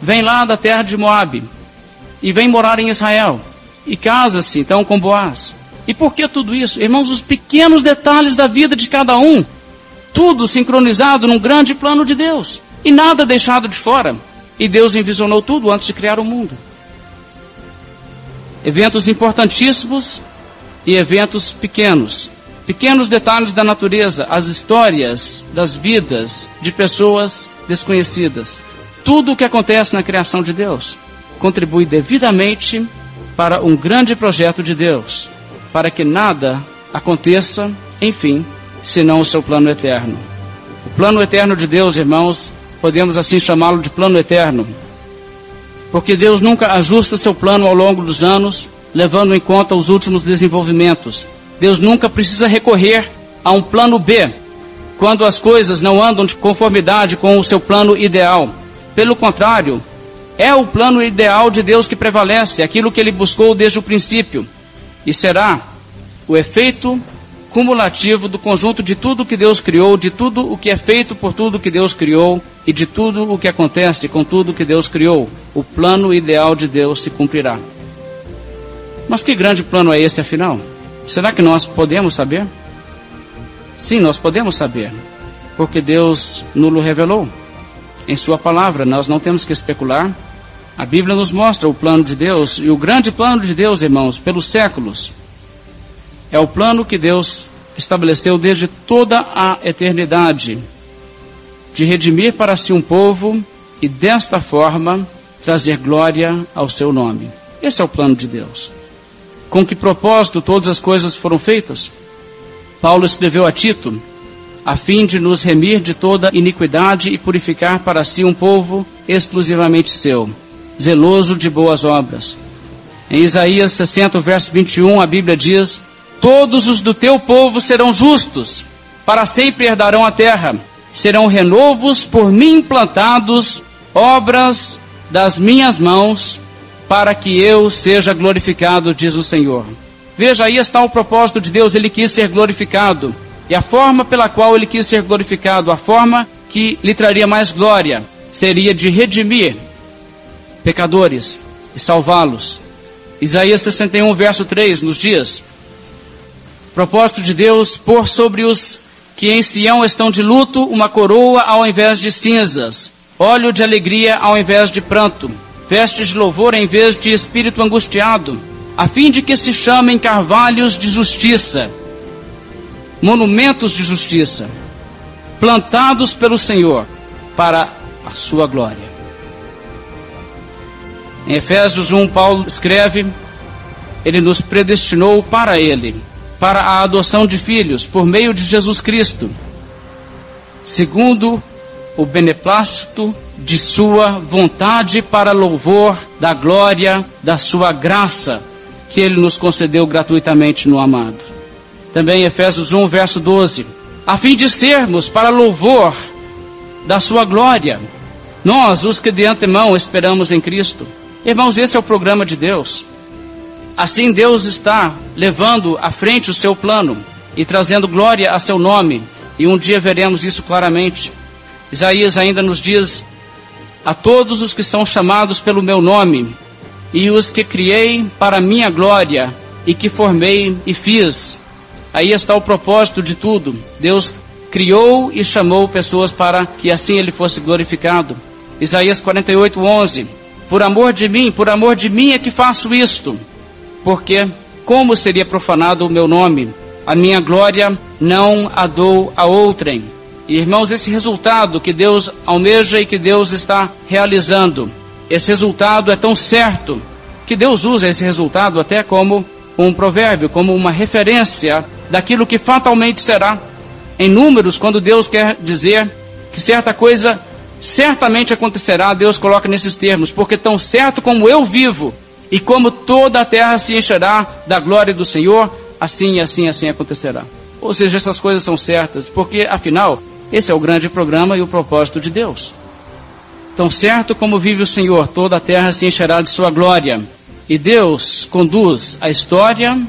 vem lá da terra de Moabe e vem morar em Israel e casa-se então com Boaz. E por que tudo isso? Irmãos, os pequenos detalhes da vida de cada um, tudo sincronizado num grande plano de Deus, e nada deixado de fora. E Deus envisionou tudo antes de criar o mundo. Eventos importantíssimos e eventos pequenos. Pequenos detalhes da natureza, as histórias das vidas de pessoas desconhecidas. Tudo o que acontece na criação de Deus contribui devidamente para um grande projeto de Deus, para que nada aconteça, enfim, senão o seu plano eterno. O plano eterno de Deus, irmãos, podemos assim chamá-lo de plano eterno, porque Deus nunca ajusta seu plano ao longo dos anos, levando em conta os últimos desenvolvimentos. Deus nunca precisa recorrer a um plano B, quando as coisas não andam de conformidade com o seu plano ideal. Pelo contrário, é o plano ideal de Deus que prevalece, aquilo que ele buscou desde o princípio, e será o efeito cumulativo do conjunto de tudo que Deus criou, de tudo o que é feito por tudo que Deus criou e de tudo o que acontece com tudo que Deus criou. O plano ideal de Deus se cumprirá. Mas que grande plano é esse afinal? Será que nós podemos saber? Sim, nós podemos saber, porque Deus nos revelou em Sua palavra. Nós não temos que especular. A Bíblia nos mostra o plano de Deus e o grande plano de Deus, irmãos, pelos séculos. É o plano que Deus estabeleceu desde toda a eternidade de redimir para si um povo e desta forma trazer glória ao seu nome. Esse é o plano de Deus. Com que propósito todas as coisas foram feitas? Paulo escreveu a Tito, a fim de nos remir de toda iniquidade e purificar para si um povo exclusivamente seu, zeloso de boas obras. Em Isaías 60, verso 21, a Bíblia diz: Todos os do teu povo serão justos, para sempre herdarão a terra, serão renovos por mim plantados, obras das minhas mãos, para que eu seja glorificado, diz o Senhor. Veja, aí está o propósito de Deus, ele quis ser glorificado. E a forma pela qual ele quis ser glorificado, a forma que lhe traria mais glória, seria de redimir pecadores e salvá-los. Isaías 61, verso 3, nos dias: Propósito de Deus, pôr sobre os que em Sião estão de luto uma coroa ao invés de cinzas, óleo de alegria ao invés de pranto, vestes de louvor em vez de espírito angustiado, a fim de que se chamem carvalhos de justiça, monumentos de justiça, plantados pelo Senhor para a sua glória. Em Efésios 1, Paulo escreve: Ele nos predestinou para Ele para a adoção de filhos por meio de Jesus Cristo, segundo o beneplácito de sua vontade para louvor da glória da sua graça que ele nos concedeu gratuitamente no amado. Também Efésios 1, verso 12, a fim de sermos para louvor da sua glória, nós, os que de antemão esperamos em Cristo. Irmãos, esse é o programa de Deus. Assim Deus está levando à frente o seu plano e trazendo glória a seu nome, e um dia veremos isso claramente. Isaías ainda nos diz: A todos os que são chamados pelo meu nome, e os que criei para minha glória, e que formei e fiz. Aí está o propósito de tudo. Deus criou e chamou pessoas para que assim ele fosse glorificado. Isaías 48, 11. Por amor de mim, por amor de mim é que faço isto porque como seria profanado o meu nome? A minha glória não a dou a outrem. irmãos, esse resultado que Deus almeja e que Deus está realizando, esse resultado é tão certo que Deus usa esse resultado até como um provérbio, como uma referência daquilo que fatalmente será. Em números, quando Deus quer dizer que certa coisa certamente acontecerá, Deus coloca nesses termos, porque tão certo como eu vivo, e como toda a terra se encherá da glória do Senhor, assim, assim, assim acontecerá. Ou seja, essas coisas são certas, porque afinal, esse é o grande programa e o propósito de Deus. Tão certo como vive o Senhor, toda a terra se encherá de sua glória. E Deus conduz a história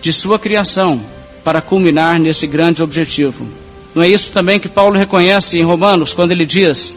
de sua criação para culminar nesse grande objetivo. Não é isso também que Paulo reconhece em Romanos, quando ele diz: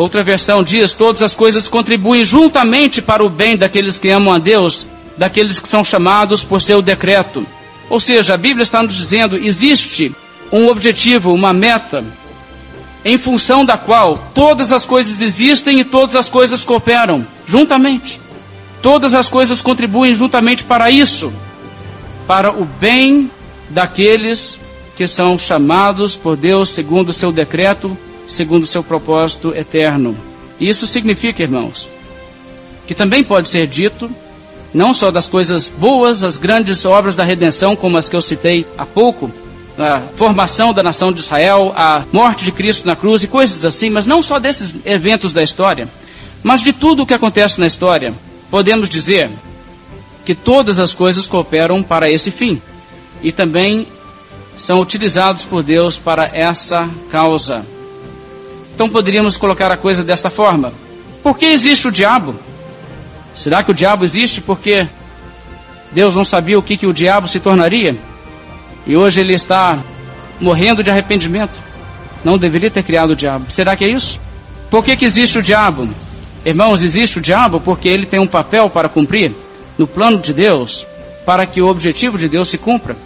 Outra versão diz: todas as coisas contribuem juntamente para o bem daqueles que amam a Deus, daqueles que são chamados por seu decreto. Ou seja, a Bíblia está nos dizendo, existe um objetivo, uma meta, em função da qual todas as coisas existem e todas as coisas cooperam juntamente. Todas as coisas contribuem juntamente para isso, para o bem daqueles que são chamados por Deus segundo o seu decreto, segundo o seu propósito eterno. Isso significa, irmãos, que também pode ser dito não só das coisas boas, as grandes obras da redenção, como as que eu citei há pouco, a formação da nação de Israel, a morte de Cristo na cruz e coisas assim, mas não só desses eventos da história, mas de tudo o que acontece na história. Podemos dizer que todas as coisas cooperam para esse fim e também são utilizados por Deus para essa causa. Então poderíamos colocar a coisa desta forma: por que existe o diabo? Será que o diabo existe porque Deus não sabia o que, que o diabo se tornaria? E hoje ele está morrendo de arrependimento. Não deveria ter criado o diabo. Será que é isso? Por que, que existe o diabo? Irmãos, existe o diabo porque ele tem um papel para cumprir no plano de Deus, para que o objetivo de Deus se cumpra.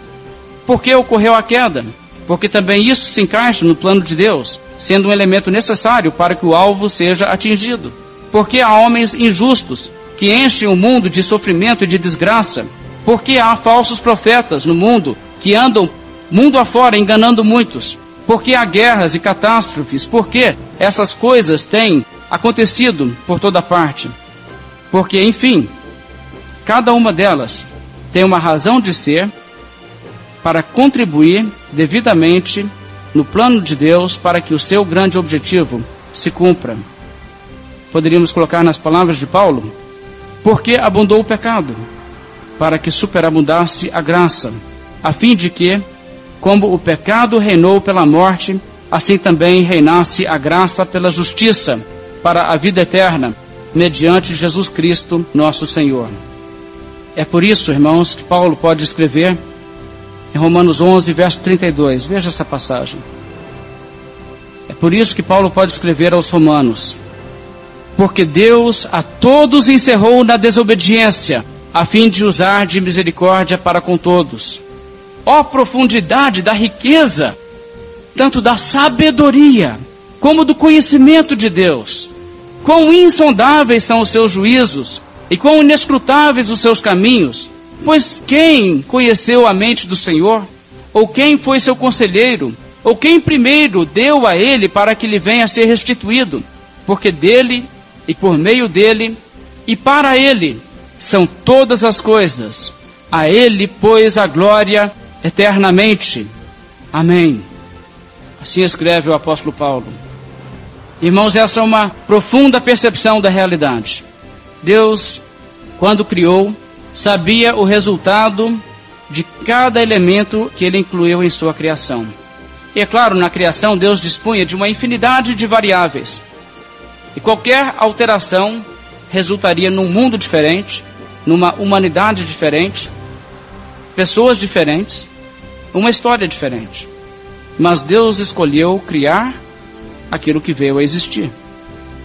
Por que ocorreu a queda? Porque também isso se encaixa no plano de Deus, sendo um elemento necessário para que o alvo seja atingido. Porque há homens injustos que enchem o mundo de sofrimento e de desgraça. Porque há falsos profetas no mundo que andam mundo afora enganando muitos. Porque há guerras e catástrofes. Porque essas coisas têm acontecido por toda parte. Porque, enfim, cada uma delas tem uma razão de ser para contribuir devidamente no plano de Deus para que o seu grande objetivo se cumpra. Poderíamos colocar nas palavras de Paulo, porque abundou o pecado, para que superabundasse a graça, a fim de que, como o pecado reinou pela morte, assim também reinasse a graça pela justiça, para a vida eterna, mediante Jesus Cristo, nosso Senhor. É por isso, irmãos, que Paulo pode escrever em Romanos 11, verso 32. Veja essa passagem. É por isso que Paulo pode escrever aos Romanos: Porque Deus a todos encerrou na desobediência, a fim de usar de misericórdia para com todos. Ó profundidade da riqueza, tanto da sabedoria como do conhecimento de Deus. Quão insondáveis são os seus juízos e quão inescrutáveis os seus caminhos. Pois quem conheceu a mente do Senhor? Ou quem foi seu conselheiro? Ou quem primeiro deu a ele para que lhe venha a ser restituído? Porque dele, e por meio dele, e para ele, são todas as coisas. A ele, pois, a glória eternamente. Amém. Assim escreve o apóstolo Paulo. Irmãos, essa é uma profunda percepção da realidade. Deus, quando criou, sabia o resultado de cada elemento que ele incluiu em sua criação. E é claro, na criação Deus dispunha de uma infinidade de variáveis. E qualquer alteração resultaria num mundo diferente, numa humanidade diferente, pessoas diferentes, uma história diferente. Mas Deus escolheu criar aquilo que veio a existir.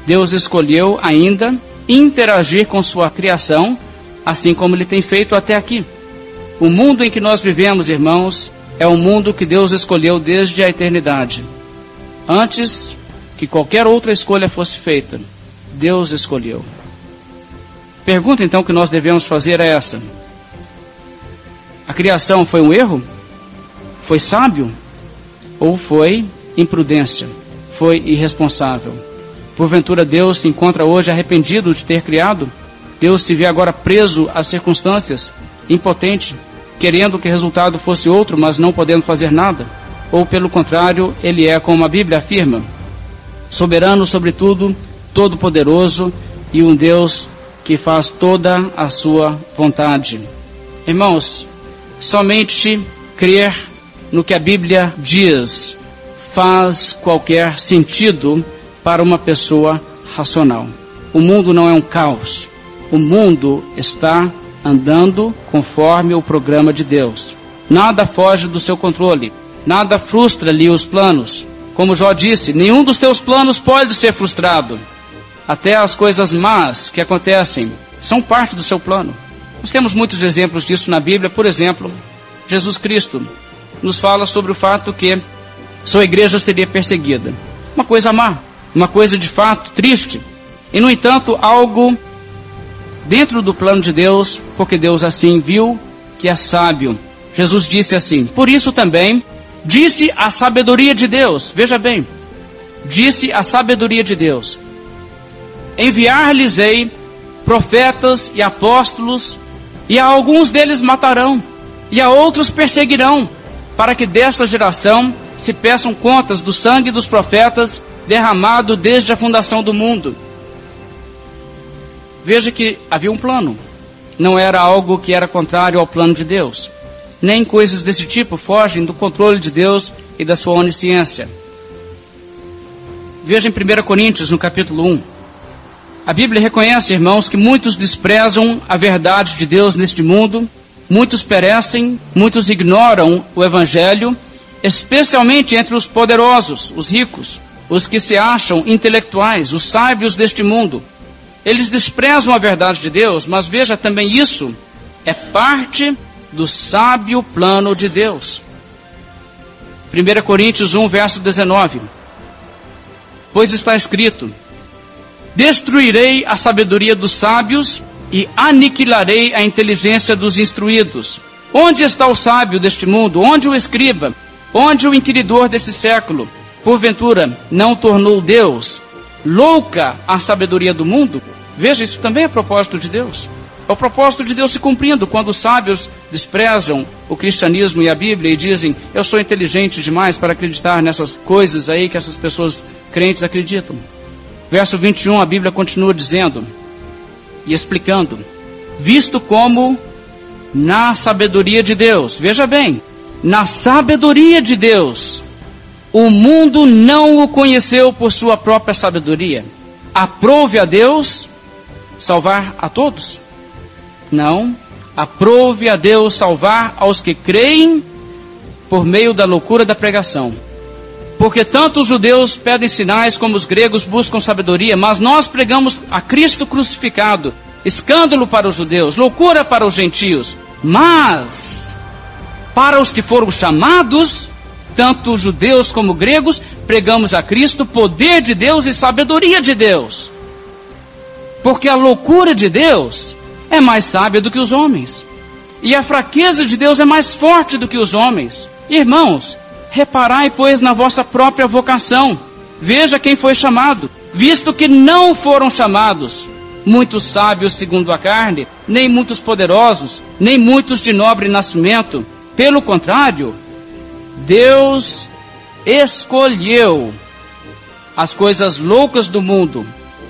Deus escolheu ainda interagir com sua criação assim como ele tem feito até aqui. O mundo em que nós vivemos, irmãos, é o mundo que Deus escolheu desde a eternidade. Antes que qualquer outra escolha fosse feita, Deus escolheu. Pergunta então que nós devemos fazer é essa: A criação foi um erro? Foi sábio? Ou foi imprudência? Foi irresponsável? Porventura Deus se encontra hoje arrependido de ter criado? Deus se vê agora preso às circunstâncias, impotente, querendo que o resultado fosse outro, mas não podendo fazer nada? Ou pelo contrário, ele é, como a Bíblia afirma, soberano sobre tudo, todo-poderoso e um Deus que faz toda a sua vontade. Irmãos, somente crer no que a Bíblia diz faz qualquer sentido para uma pessoa racional. O mundo não é um caos. O mundo está andando conforme o programa de Deus. Nada foge do seu controle. Nada frustra-lhe os planos. Como Jó disse, nenhum dos teus planos pode ser frustrado. Até as coisas más que acontecem são parte do seu plano. Nós temos muitos exemplos disso na Bíblia. Por exemplo, Jesus Cristo nos fala sobre o fato que sua igreja seria perseguida. Uma coisa má, uma coisa de fato triste. E, no entanto, algo dentro do plano de Deus, porque Deus assim viu que é sábio. Jesus disse assim: Por isso também disse a sabedoria de Deus. Veja bem, disse a sabedoria de Deus: Enviar-lhes-ei profetas e apóstolos, e a alguns deles matarão, e a outros perseguirão, para que desta geração se peçam contas do sangue dos profetas derramado desde a fundação do mundo. Veja que havia um plano. Não era algo que era contrário ao plano de Deus. Nem coisas desse tipo fogem do controle de Deus e da sua onisciência. Veja em 1 Coríntios, no capítulo 1. A Bíblia reconhece, irmãos, que muitos desprezam a verdade de Deus neste mundo, muitos perecem, muitos ignoram o Evangelho, especialmente entre os poderosos, os ricos, os que se acham intelectuais, os sábios deste mundo. Eles desprezam a verdade de Deus, mas veja também isso é parte do sábio plano de Deus. 1 Coríntios 1, verso 19. Pois está escrito: Destruirei a sabedoria dos sábios e aniquilarei a inteligência dos instruídos. Onde está o sábio deste mundo? Onde o escriba? Onde o inquiridor desse século? Porventura, não tornou Deus louca a sabedoria do mundo? Veja, isso também é propósito de Deus. É o propósito de Deus se cumprindo quando os sábios desprezam o cristianismo e a Bíblia e dizem: Eu sou inteligente demais para acreditar nessas coisas aí que essas pessoas crentes acreditam. Verso 21, a Bíblia continua dizendo e explicando: Visto como na sabedoria de Deus, veja bem, na sabedoria de Deus, o mundo não o conheceu por sua própria sabedoria. Aprove a Deus salvar a todos? Não. Aprove a Deus salvar aos que creem por meio da loucura da pregação. Porque tanto os judeus pedem sinais como os gregos buscam sabedoria, mas nós pregamos a Cristo crucificado, escândalo para os judeus, loucura para os gentios. Mas, para os que foram chamados, tanto judeus como gregos, pregamos a Cristo poder de Deus e sabedoria de Deus. Porque a loucura de Deus é mais sábia do que os homens. E a fraqueza de Deus é mais forte do que os homens. Irmãos, reparai, pois, na vossa própria vocação. Veja quem foi chamado, visto que não foram chamados muitos sábios segundo a carne, nem muitos poderosos, nem muitos de nobre nascimento. Pelo contrário, Deus escolheu as coisas loucas do mundo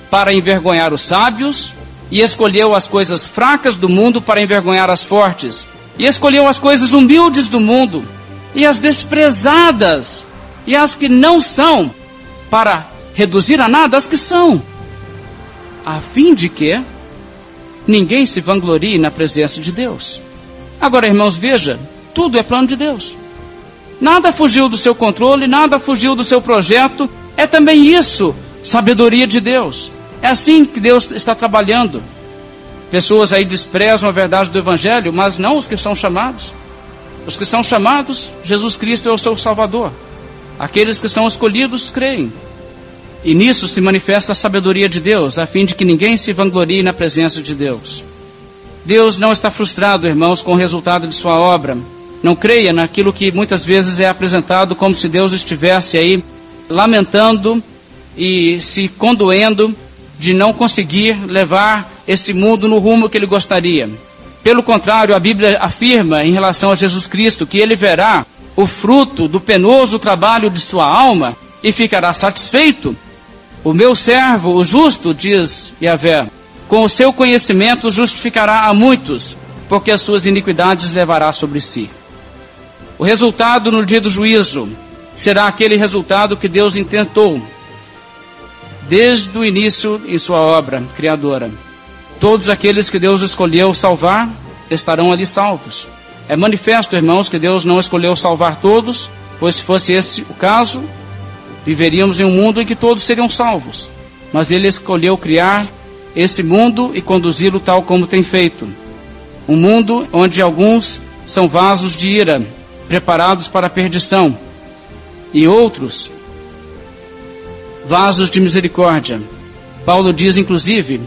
para envergonhar os sábios, e escolheu as coisas fracas do mundo para envergonhar as fortes, e escolheu as coisas humildes do mundo, e as desprezadas, e as que não são, para reduzir a nada as que são, a fim de que ninguém se vanglorie na presença de Deus. Agora, irmãos, veja, tudo é plano de Deus. Nada fugiu do seu controle, nada fugiu do seu projeto. É também isso, sabedoria de Deus. É assim que Deus está trabalhando. Pessoas aí desprezam a verdade do Evangelho, mas não os que são chamados. Os que são chamados, Jesus Cristo é o seu Salvador. Aqueles que são escolhidos creem. E nisso se manifesta a sabedoria de Deus, a fim de que ninguém se vanglorie na presença de Deus. Deus não está frustrado, irmãos, com o resultado de sua obra. Não creia naquilo que muitas vezes é apresentado como se Deus estivesse aí lamentando e se condoendo de não conseguir levar esse mundo no rumo que ele gostaria. Pelo contrário, a Bíblia afirma em relação a Jesus Cristo que ele verá o fruto do penoso trabalho de sua alma e ficará satisfeito. O meu servo, o justo, diz Yahvé, com o seu conhecimento justificará a muitos, porque as suas iniquidades levará sobre si. O resultado no dia do juízo será aquele resultado que Deus intentou desde o início em sua obra criadora. Todos aqueles que Deus escolheu salvar estarão ali salvos. É manifesto, irmãos, que Deus não escolheu salvar todos, pois se fosse esse o caso, viveríamos em um mundo em que todos seriam salvos. Mas Ele escolheu criar esse mundo e conduzi-lo tal como tem feito. Um mundo onde alguns são vasos de ira, preparados para a perdição, e outros vasos de misericórdia. Paulo diz, inclusive,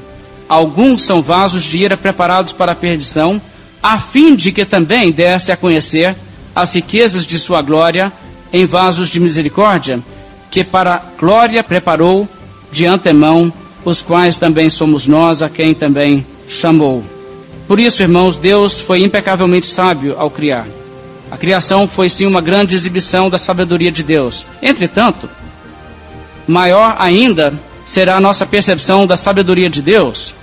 alguns são vasos de ira preparados para a perdição, a fim de que também desse a conhecer as riquezas de sua glória em vasos de misericórdia, que para glória preparou de antemão, os quais também somos nós, a quem também chamou. Por isso, irmãos, Deus foi impecavelmente sábio ao criar. A criação foi sim uma grande exibição da sabedoria de Deus. Entretanto, maior ainda será a nossa percepção da sabedoria de Deus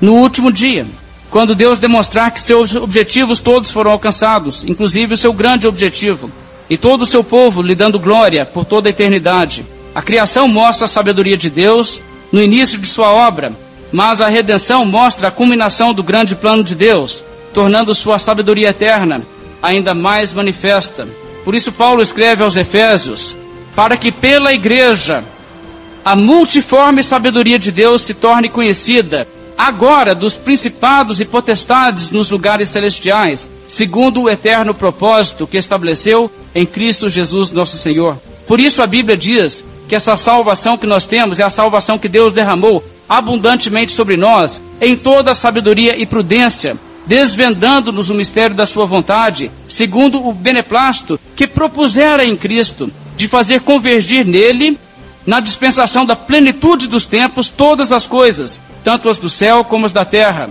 no último dia, quando Deus demonstrar que seus objetivos todos foram alcançados, inclusive o seu grande objetivo, e todo o seu povo lhe dando glória por toda a eternidade. A criação mostra a sabedoria de Deus no início de sua obra, mas a redenção mostra a culminação do grande plano de Deus, tornando sua sabedoria eterna ainda mais manifesta. Por isso Paulo escreve aos Efésios, para que pela igreja a multiforme sabedoria de Deus se torne conhecida, agora dos principados e potestades nos lugares celestiais, segundo o eterno propósito que estabeleceu em Cristo Jesus nosso Senhor. Por isso a Bíblia diz que essa salvação que nós temos é a salvação que Deus derramou abundantemente sobre nós, em toda sabedoria e prudência, desvendando-nos o mistério da sua vontade, segundo o beneplácito que propusera em Cristo, de fazer convergir nele, na dispensação da plenitude dos tempos, todas as coisas, tanto as do céu como as da terra.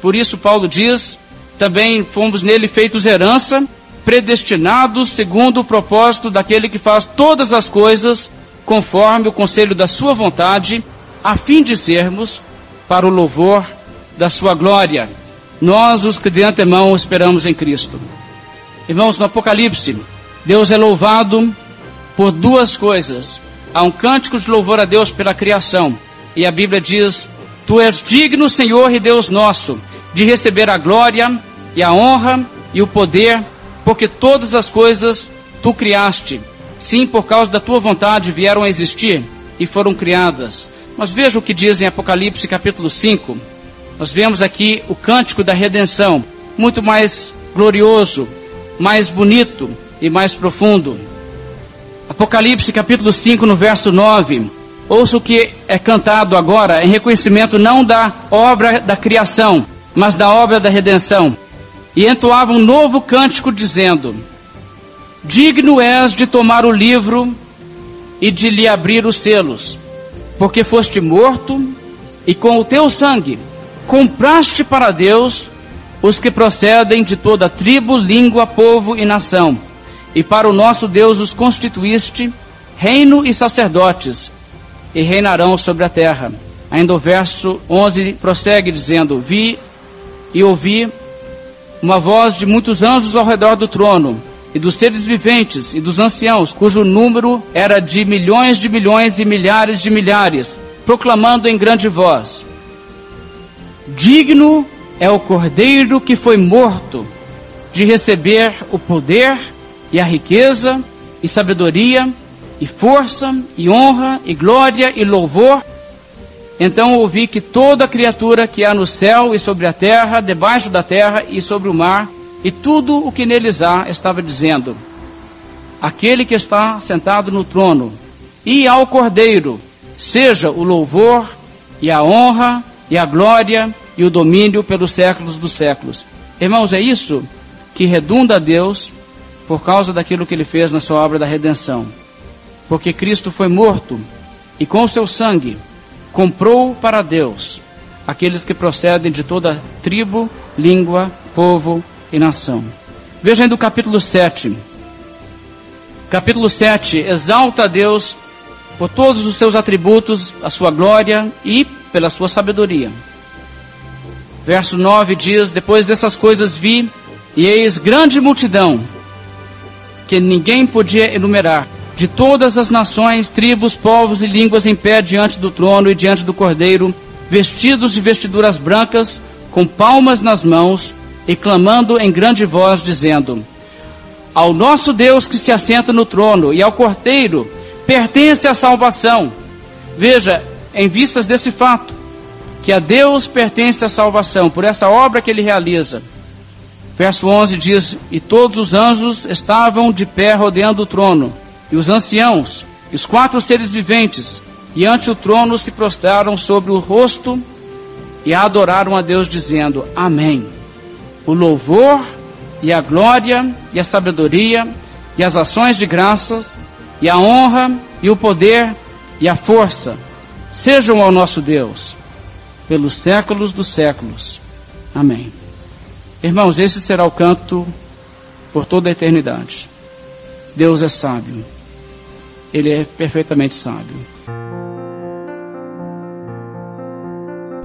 Por isso Paulo diz, também fomos nele feitos herança, predestinados segundo o propósito daquele que faz todas as coisas conforme o conselho da sua vontade, a fim de sermos para o louvor da sua glória nós, os que de antemão esperamos em Cristo. Irmãos, no Apocalipse, Deus é louvado por duas coisas. Há um cântico de louvor a Deus pela criação. E a Bíblia diz: Tu és digno, Senhor e Deus nosso, de receber a glória e a honra e o poder, porque todas as coisas tu criaste. Sim, por causa da tua vontade vieram a existir e foram criadas. Mas veja o que diz em Apocalipse capítulo 5, nós vemos aqui o cântico da redenção, muito mais glorioso, mais bonito e mais profundo. Apocalipse capítulo 5, no verso 9. Ouça o que é cantado agora em reconhecimento não da obra da criação, mas da obra da redenção. E entoava um novo cântico dizendo: Digno és de tomar o livro e de lhe abrir os selos, porque foste morto e com o teu sangue compraste para Deus os que procedem de toda tribo, língua, povo e nação, e para o nosso Deus os constituíste reino e sacerdotes, e reinarão sobre a terra. Ainda o verso 11 prossegue dizendo: Vi e ouvi uma voz de muitos anjos ao redor do trono, e dos seres viventes e dos anciãos, cujo número era de milhões de milhões e milhares de milhares, proclamando em grande voz: Digno é o cordeiro que foi morto de receber o poder e a riqueza e sabedoria e força e honra e glória e louvor. Então ouvi que toda criatura que há no céu e sobre a terra, debaixo da terra e sobre o mar, e tudo o que neles há, estava dizendo: Aquele que está sentado no trono e ao Cordeiro, seja o louvor e a honra e a glória e o domínio pelos séculos dos séculos. Irmãos, é isso que redunda a Deus por causa daquilo que ele fez na sua obra da redenção. Porque Cristo foi morto e com o seu sangue comprou para Deus aqueles que procedem de toda tribo, língua, povo e nação. Veja ainda o capítulo 7. Capítulo 7 exalta a Deus por todos os seus atributos, a sua glória e pela sua sabedoria. Verso 9 diz: Depois dessas coisas vi, e eis grande multidão, que ninguém podia enumerar, de todas as nações, tribos, povos e línguas em pé diante do trono e diante do cordeiro, vestidos de vestiduras brancas, com palmas nas mãos, e clamando em grande voz, dizendo: Ao nosso Deus que se assenta no trono e ao cordeiro pertence a salvação. Veja, em vistas desse fato, que a Deus pertence a salvação por essa obra que ele realiza, Verso 11 diz: E todos os anjos estavam de pé rodeando o trono, e os anciãos, os quatro seres viventes, e ante o trono se prostraram sobre o rosto e adoraram a Deus, dizendo: Amém. O louvor e a glória e a sabedoria e as ações de graças e a honra e o poder e a força sejam ao nosso Deus pelos séculos dos séculos. Amém. Irmãos, esse será o canto por toda a eternidade. Deus é sábio. Ele é perfeitamente sábio.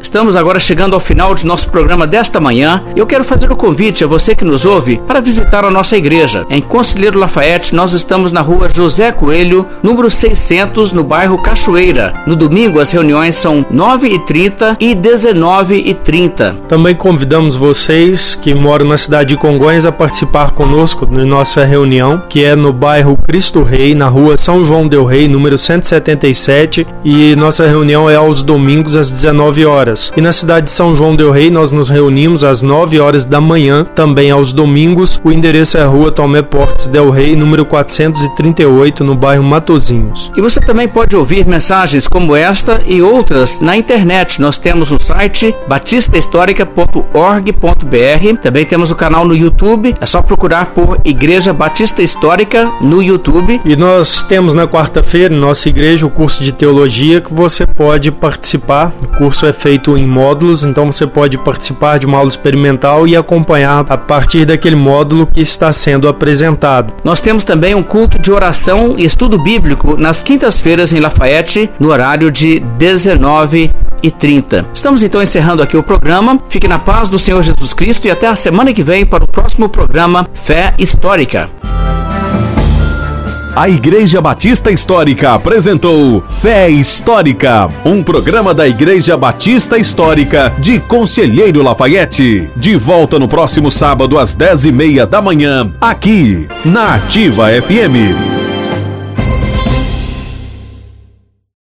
Estamos agora chegando ao final de nosso programa desta manhã. Eu quero fazer o um convite a você que nos ouve para visitar a nossa igreja. Em Conselheiro Lafayette, nós estamos na rua José Coelho, número 600, no bairro Cachoeira. No domingo, as reuniões são 9h30 e 19h30. Também convidamos vocês que moram na cidade de Congonhas a participar conosco na nossa reunião, que é no bairro Cristo Rei, na rua São João Del Rei, número 177. E nossa reunião é aos domingos às 19 horas horas. E na cidade de São João del Rei nós nos reunimos às 9 horas da manhã, também aos domingos. O endereço é a Rua Tomé Portes del Rei, número 438, no bairro Matozinhos. E você também pode ouvir mensagens como esta e outras na internet. Nós temos o site batistahistórica.org.br. Também temos o canal no YouTube. É só procurar por Igreja Batista Histórica no YouTube. E nós temos na quarta-feira, nossa igreja, o curso de teologia que você pode participar. O curso é feito em módulos, então você pode participar de uma aula experimental e acompanhar a partir daquele módulo que está sendo apresentado. Nós temos também um culto de oração e estudo bíblico nas quintas-feiras em Lafayette, no horário de 19 e 30. Estamos então encerrando aqui o programa. Fique na paz do Senhor Jesus Cristo e até a semana que vem para o próximo programa Fé Histórica. A Igreja Batista Histórica apresentou Fé Histórica, um programa da Igreja Batista Histórica de Conselheiro Lafayette. De volta no próximo sábado às dez e meia da manhã, aqui na Ativa FM.